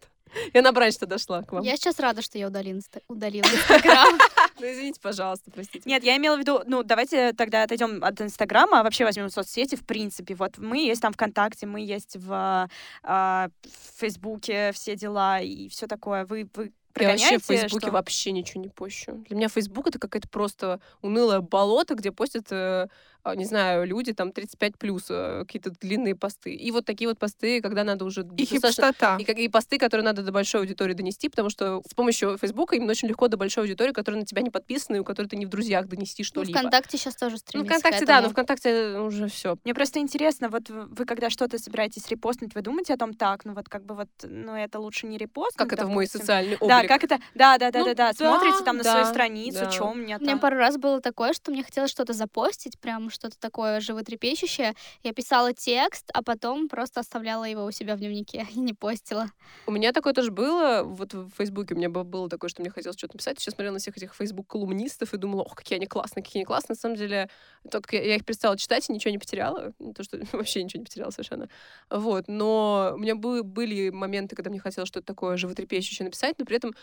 Я на бранч-то дошла к вам. Я сейчас рада, что я удалила удалила Инстаграм. *laughs* Ну, извините, пожалуйста, простите. Нет, я имела в виду, ну, давайте тогда отойдем от Инстаграма, а вообще возьмем соцсети, в принципе. Вот мы есть там ВКонтакте, мы есть в, а, в Фейсбуке, все дела и все такое. Вы, вы Я вообще в Фейсбуке что? вообще ничего не пощу. Для меня Фейсбук это какое-то просто унылое болото, где постят, э, не знаю, люди там 35 плюс э, какие-то длинные посты. И вот такие вот посты, когда надо уже И достаточно- хипстота. И, и посты, которые надо до большой аудитории донести, потому что с помощью Фейсбука именно очень легко до большой аудитории, которая на тебя не подписана, и у которой ты не в друзьях донести Ну, что-либо. ВКонтакте сейчас тоже Ну, стремится к ВКонтакте, да, но. ВКонтакте уже все. Мне просто интересно, вот вы когда что-то собираетесь репостнуть, вы думаете о том, так, ну вот как бы вот, ну это лучше не репостнуть, Как это в мой допустим. социальный облик. Да, как это, да, да, да, Ну, да, да, да, смотрите там на свою да, страницу, да. что у меня У меня там. пару раз было такое, что мне хотелось что-то запостить, прям что-то такое животрепещущее. Я писала текст, а потом просто оставляла его у себя в дневнике *laughs* и не постила. У меня такое тоже было. Вот в Фейсбуке у меня было такое, что мне хотелось что-то написать. Сейчас смотрела на всех этих фейсбук-колумнистов и думала, ох, какие они классные, какие они классные. На самом деле, только я, их перестала читать и ничего не потеряла. Не то, что *laughs* вообще ничего не потеряла совершенно. Вот. Но у меня бы- были моменты, когда мне хотелось что-то такое животрепещущее написать, но при этом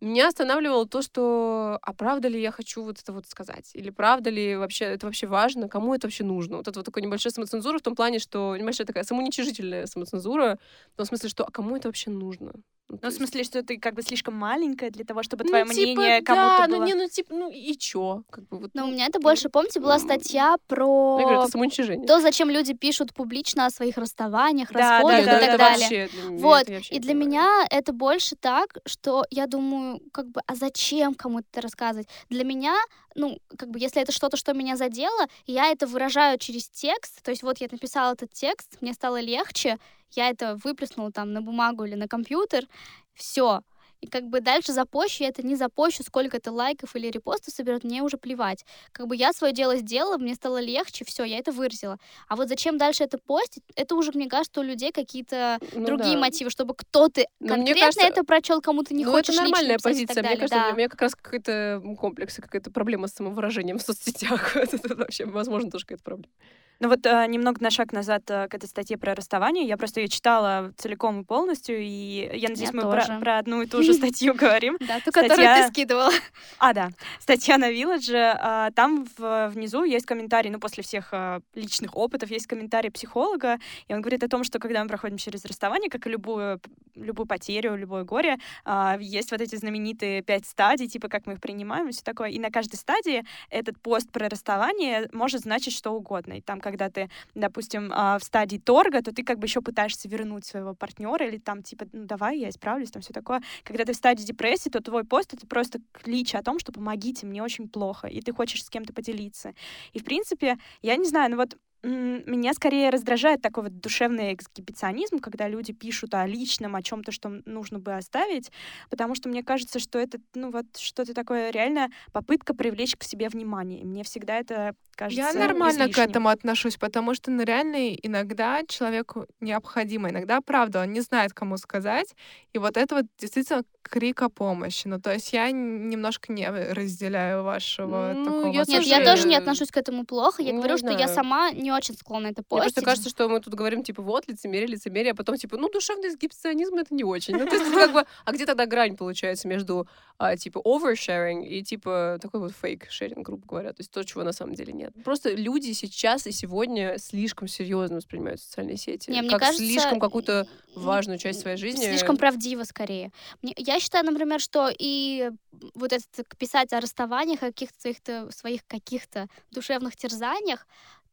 меня останавливало то, что а правда ли я хочу вот это вот сказать? Или правда ли вообще это вообще важно? Кому это вообще нужно? Вот это вот такой небольшой самоцензура в том плане, что небольшая такая самоуничижительная самоцензура, в том смысле, что а кому это вообще нужно? Ну, в то есть- смысле, что ты как бы слишком маленькая для того, чтобы Ну, твое типа, мнение да, кому-то ну было... не, ну типа, ну и чё? Как бы вот. Но у ну, меня это больше, помните, была статья ну, я говорю, про это самоуничижение. то, зачем люди пишут публично о своих расставаниях, Да, расходах да, и так это далее. вообще меня- Вот, вообще и для понимаю. меня это больше так, что я думаю, как бы, а зачем кому-то это рассказывать? Для меня, ну, как бы, если это что-то, что меня задело, я это выражаю через текст, то есть вот я написала этот текст, мне стало легче, я это выплеснула там на бумагу или на компьютер, все. И как бы дальше запощу я это не запощу, сколько это лайков или репостов соберет, мне уже плевать. Как бы я свое дело сделала, мне стало легче, все, я это выразила. А вот зачем дальше это постить, это уже, мне кажется, у людей какие-то Ну другие да. мотивы, чтобы кто-то Но мне конкретно кажется, это прочел, кому-то не ну, хочешь это нормальная позиция. Мне кажется, да. у меня как раз какой-то комплекс, какая-то проблема с самовыражением в соцсетях. *laughs* это вообще, возможно, тоже какая-то проблема. Ну вот э, немного на шаг назад э, к этой статье про расставание. Я просто ее читала целиком и полностью, и я надеюсь, Я мы про, тоже. про одну и ту же статью говорим. *laughs* Да, ту, которую ты скидывала. *laughs* А, да, статья на Вилладже. а, Там внизу есть комментарий, ну, после всех а, личных опытов, есть комментарий психолога, и он говорит о том, что когда мы проходим через расставание, как и любую, любую потерю, любое горе, а, есть вот эти знаменитые пять стадий, типа, как мы их принимаем и все такое. И на каждой стадии этот пост про расставание может значить что угодно. И там, когда ты, допустим, а, в стадии торга, то ты как бы еще пытаешься вернуть своего партнера, или там, типа, ну, давай, я исправлюсь, там все такое. Когда ты в стадии депрессии, то твой пост — это просто клич о том, что помогите, мне очень плохо, и ты хочешь с кем-то поделиться. И, в принципе, я не знаю, ну вот меня скорее раздражает такой вот душевный эксгибиционизм, когда люди пишут о личном, о чем-то, что нужно бы оставить, потому что мне кажется, что это, ну вот, что-то такое реально попытка привлечь к себе внимание. И мне всегда это кажется Я нормально к излишним. этому отношусь, потому что ну, реально иногда человеку необходимо, иногда правда, он не знает, кому сказать, и вот это вот действительно крик о помощи. Ну, то есть я немножко не разделяю вашего Ну, такого я Нет, я Слушай, тоже не отношусь к этому плохо. Я не говорю, что я сама не очень склонна это Мне просто постить. кажется, что мы тут говорим, типа, вот, лицемерие, лицемерие, а потом, типа, ну, душевный эксгибиционизм — это не очень. Ну, то есть, как бы, а где тогда грань, получается, между, а, типа, oversharing и, типа, такой вот фейк-шеринг, грубо говоря, то есть то, чего на самом деле нет. Просто люди сейчас и сегодня слишком серьезно воспринимают социальные сети, Не, мне как кажется, слишком какую-то важную часть своей жизни. Слишком правдиво, скорее. Я считаю, например, что и вот это писать о расставаниях, о каких-то своих, своих каких-то душевных терзаниях,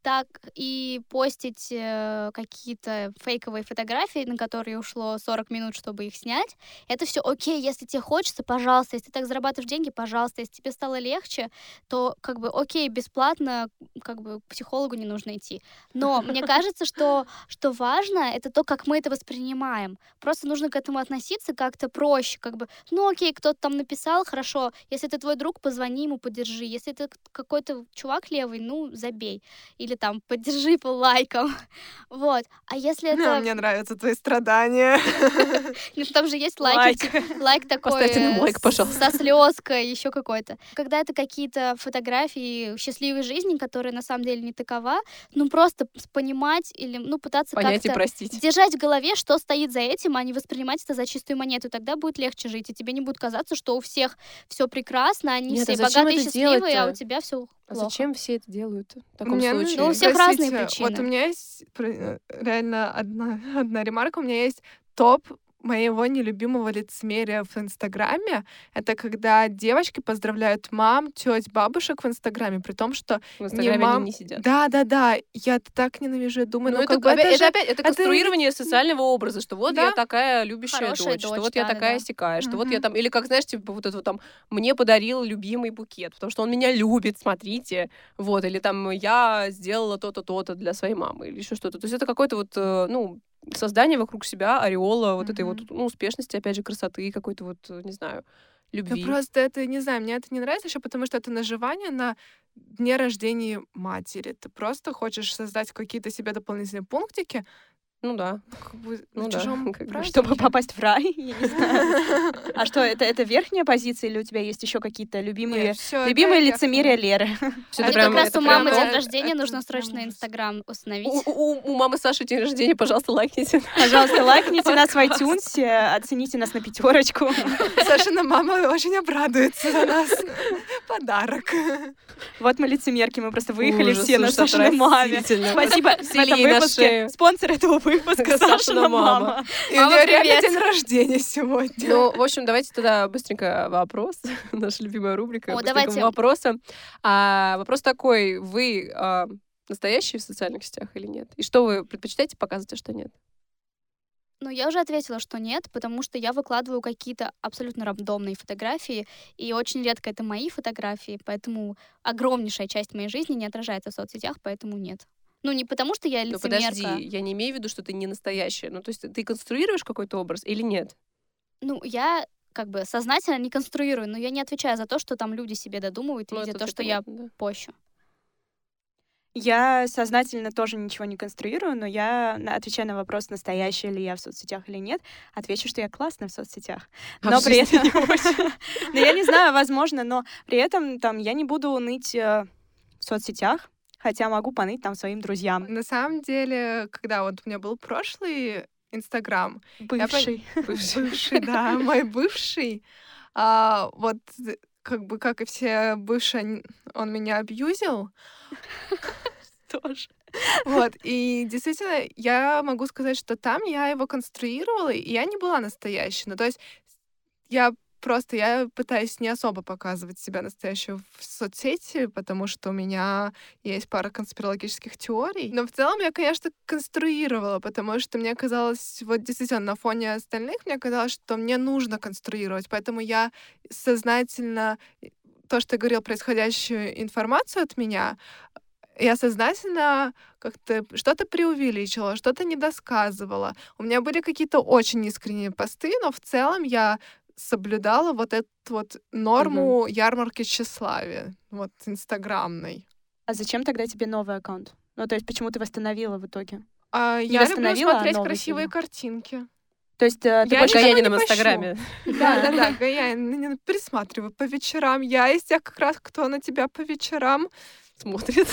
так и постить э, какие-то фейковые фотографии, на которые ушло 40 минут, чтобы их снять. Это все окей, если тебе хочется, пожалуйста, если ты так зарабатываешь деньги, пожалуйста, если тебе стало легче, то как бы окей, бесплатно, как бы к психологу не нужно идти. Но мне *laughs* кажется, что, что важно, это то, как мы это воспринимаем. Просто нужно к этому относиться как-то проще, как бы, ну окей, кто-то там написал, хорошо, если это твой друг, позвони ему, поддержи. Если это какой-то чувак левый, ну, забей. Или там, поддержи по лайкам. *laughs* Вот. А если это... Мне нравятся твои страдания. *laughs* Ну, там же есть лайки, Лайк. типа, лайк такой Поставьте нам э, лайк, пожалуйста. со слезкой, еще какой-то. Когда это какие-то фотографии счастливой жизни, которая на самом деле не такова, ну просто понимать или ну пытаться как-то простить. держать в голове, что стоит за этим, а не воспринимать это за чистую монету. Тогда будет легче жить, и тебе не будет казаться, что у всех все прекрасно, они Нет, а все зачем богатые счастливые, а у тебя все А плохо. зачем все это делают в таком Мне, случае? Ну, у всех разные простите, Вот причины. у меня есть э, реально одна, *laughs* одна ремарка. У меня есть топ моего нелюбимого лицемерия в Инстаграме. Это когда девочки поздравляют мам, теть, бабушек в Инстаграме, при том, что В Инстаграме мам- они не сидят. да, да, да, я это так ненавижу, я думаю, Ну, ну, это, как бы опять, это это же- опять это это не- конструирование социального образа, что вот Да. я такая любящая Хорошая дочь, что дочь, вот я да, такая да. сякая, что вот я там, или как, знаешь, типа вот это вот там, мне подарил любимый букет, потому что он меня любит, смотрите, вот, или там я сделала то-то, то-то для своей мамы, или еще что-то. То есть это какой-то вот, э, ну, создание вокруг себя ореола вот этой вот ну, успешности, опять же, красоты, какой-то вот, э, не знаю, Да любви. просто это, не знаю, мне это не нравится еще, потому что это наживание на дне рождения матери. Ты просто хочешь создать какие-то себе дополнительные пунктики, Ну да. как бы Ну в да, чужом *laughs* как бы. Чтобы попасть в рай, я не знаю. *laughs* А что, это, это верхняя позиция, или у тебя есть еще какие-то любимые, Нет, всё, любимые лицемерия Леры? *laughs* Мне это прям- как раз это у прям мамы то. день рождения, это нужно прям срочно. Инстаграм У, установить. у- у мамы Саши день рождения, пожалуйста, лайкните. Пожалуйста, лайкните нас в iTunes, оцените нас на пятерочку. Сашина мама очень обрадуется за нас. Подарок. Вот мы лицемерки, мы просто выехали Ужас, все на Сашиной маме. Спасибо в этом выпуске. Спонсор этого выпуска *laughs* Сашина Сашина мама. И у нее реально день рождения сегодня. Ну, в общем, давайте тогда быстренько вопрос. *laughs* Наша любимая рубрика. О, давайте. вопросы. А, вопрос такой. Вы а, настоящие в социальных сетях или нет? И что вы предпочитаете показывать, а что нет? Ну, я уже ответила, что нет, потому что я выкладываю какие-то абсолютно рандомные фотографии, и очень редко это мои фотографии, поэтому огромнейшая часть моей жизни не отражается в соцсетях, поэтому нет. Ну, не потому что я Ну, лицемерка. подожди, я не имею в виду, что ты не настоящая. Ну, то есть ты конструируешь какой-то образ или нет? Ну, я как бы сознательно не конструирую, но я не отвечаю за то, что там люди себе додумывают, Ну, видя это то, что я да. пощу. Я сознательно тоже ничего не конструирую, но я отвечаю на вопрос, настоящая ли я в соцсетях или нет, отвечу, что я классная в соцсетях. А Но в при этом... Ну, *laughs* я не знаю, возможно, но при этом там я не буду ныть э, в соцсетях, хотя могу поныть там своим друзьям. На самом деле, когда вот у меня был прошлый Инстаграм, Я пон- Бывший. *laughs* *laughs* бывший, да, мой бывший, а, вот э, как бы, как и все бывшие, он меня абьюзил, *laughs* Тоже. вот, и действительно, я могу сказать, что там я его конструировала, и я не была настоящей, ну, то есть я просто, я пытаюсь не особо показывать себя настоящую в соцсети, потому что у меня есть пара конспирологических теорий, но в целом я, конечно, конструировала, потому что мне казалось, вот действительно, на фоне остальных, мне казалось, что мне нужно конструировать, поэтому я сознательно то, что говорил, происходящую информацию от меня, я сознательно как-то что-то преувеличила, что-то недосказывала. У меня были какие-то очень искренние посты, но в целом я соблюдала вот эту вот норму ярмарки тщеславия, вот инстаграмной. А зачем тогда тебе новый аккаунт? Ну, то есть почему ты восстановила в итоге? А я люблю а смотреть красивые себе? картинки. То есть э, ты Я больше... Гаянином в. Инстаграме. Да, да, да, *laughs* Гаян, присматриваю по вечерам. Я из тех как раз, кто на тебя по вечерам Смотрит.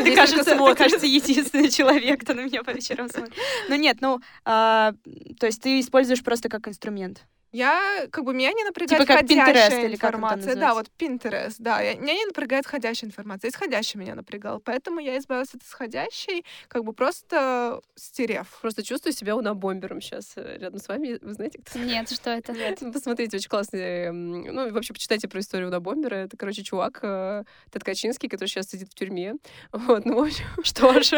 Здесь кажется, кажется, единственный человек, кто на меня по вечерам смотрит. Ну нет, ну, а, то есть ты используешь просто как инструмент. Я, как бы, меня не напрягает Типа как входящая Pinterest информация. Да, вот Pinterest, да. Я- меня не напрягает входящая информация. Исходящая меня напрягала. Поэтому я избавилась от исходящей, как бы просто стерев. Просто чувствую себя унабомбером сейчас рядом с вами. Вы знаете, кто Нет, что это? Ну, Посмотрите, очень классный. м, Ну, вообще, почитайте про историю Унабомбера. Это, короче, чувак э, Тед Качинский, который сейчас сидит в тюрьме. *laughs* Вот, ну, в общем... *laughs* Что же?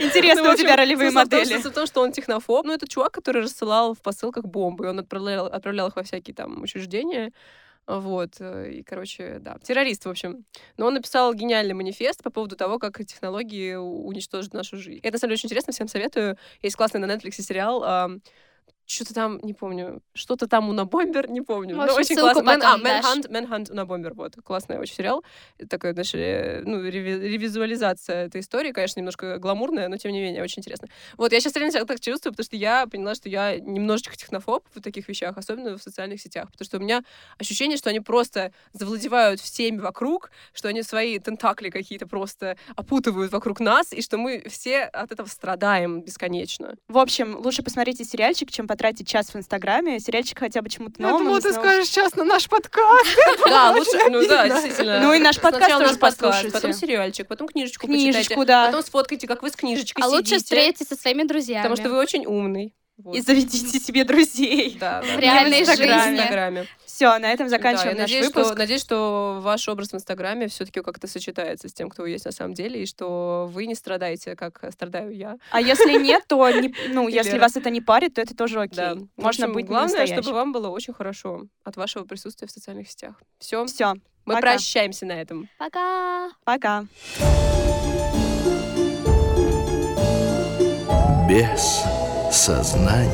Интересно, Ну, в у тебя ролевые модели. том, что он технофоб. Ну, это чувак, который рассылал в посылках бомбы. Он отправлял, отправлял их во всякие там учреждения. Вот, э, и, короче, да, террорист, в общем. Но он написал гениальный манифест по поводу того, как технологии уничтожат нашу жизнь. Это, на самом деле, очень интересно, всем советую. Есть классный на Netflix сериал, что-то там, не помню, что-то там у Бомбер, не помню. В но общем, очень ссылку классно. Мэн- а. Manhunt, Manhunt на Бомбер, вот, классный очень сериал. Такая, знаешь, э, ну, реви- ревизуализация этой истории, конечно, немножко гламурная, но, тем не менее, очень интересно. Вот, я сейчас реально себя так чувствую, потому что я поняла, что я немножечко технофоб в таких вещах, особенно в социальных сетях, потому что у меня ощущение, что они просто завладевают всеми вокруг, что они свои тентакли какие-то просто опутывают вокруг нас, и что мы все от этого страдаем бесконечно. В общем, лучше посмотрите сериальчик, чем потратить час в Инстаграме. Сериальчик хотя бы чему-то Я новому. думала, ты скажешь сейчас на наш подкаст. *laughs* Да, лучше, ну да, действительно. Ну и наш подкаст тоже послушайте. потом сериальчик, потом книжечку почитайте, Книжечку, да. потом сфоткайте, как вы с книжечкой А лучше сидите, встретиться со своими друзьями. потому что вы очень умный. Вот. И заведите себе друзей. Да, да. В реальной в Инстаграме. жизни. В Инстаграме. Все, на этом Да, заканчиваем я наш надеюсь, выпуск. Что, надеюсь, что ваш образ в Инстаграме все-таки как-то сочетается с тем, кто вы есть на самом деле, и что вы не страдаете, как страдаю я. А если нет, то не- ну, *laughs* Или- если вас это не парит, то это тоже окей. Да. Можно общем, быть Главное, чтобы вам было очень хорошо от вашего присутствия в социальных сетях. Все, Все, мы пока. прощаемся на этом. Пока! пока. без сознания.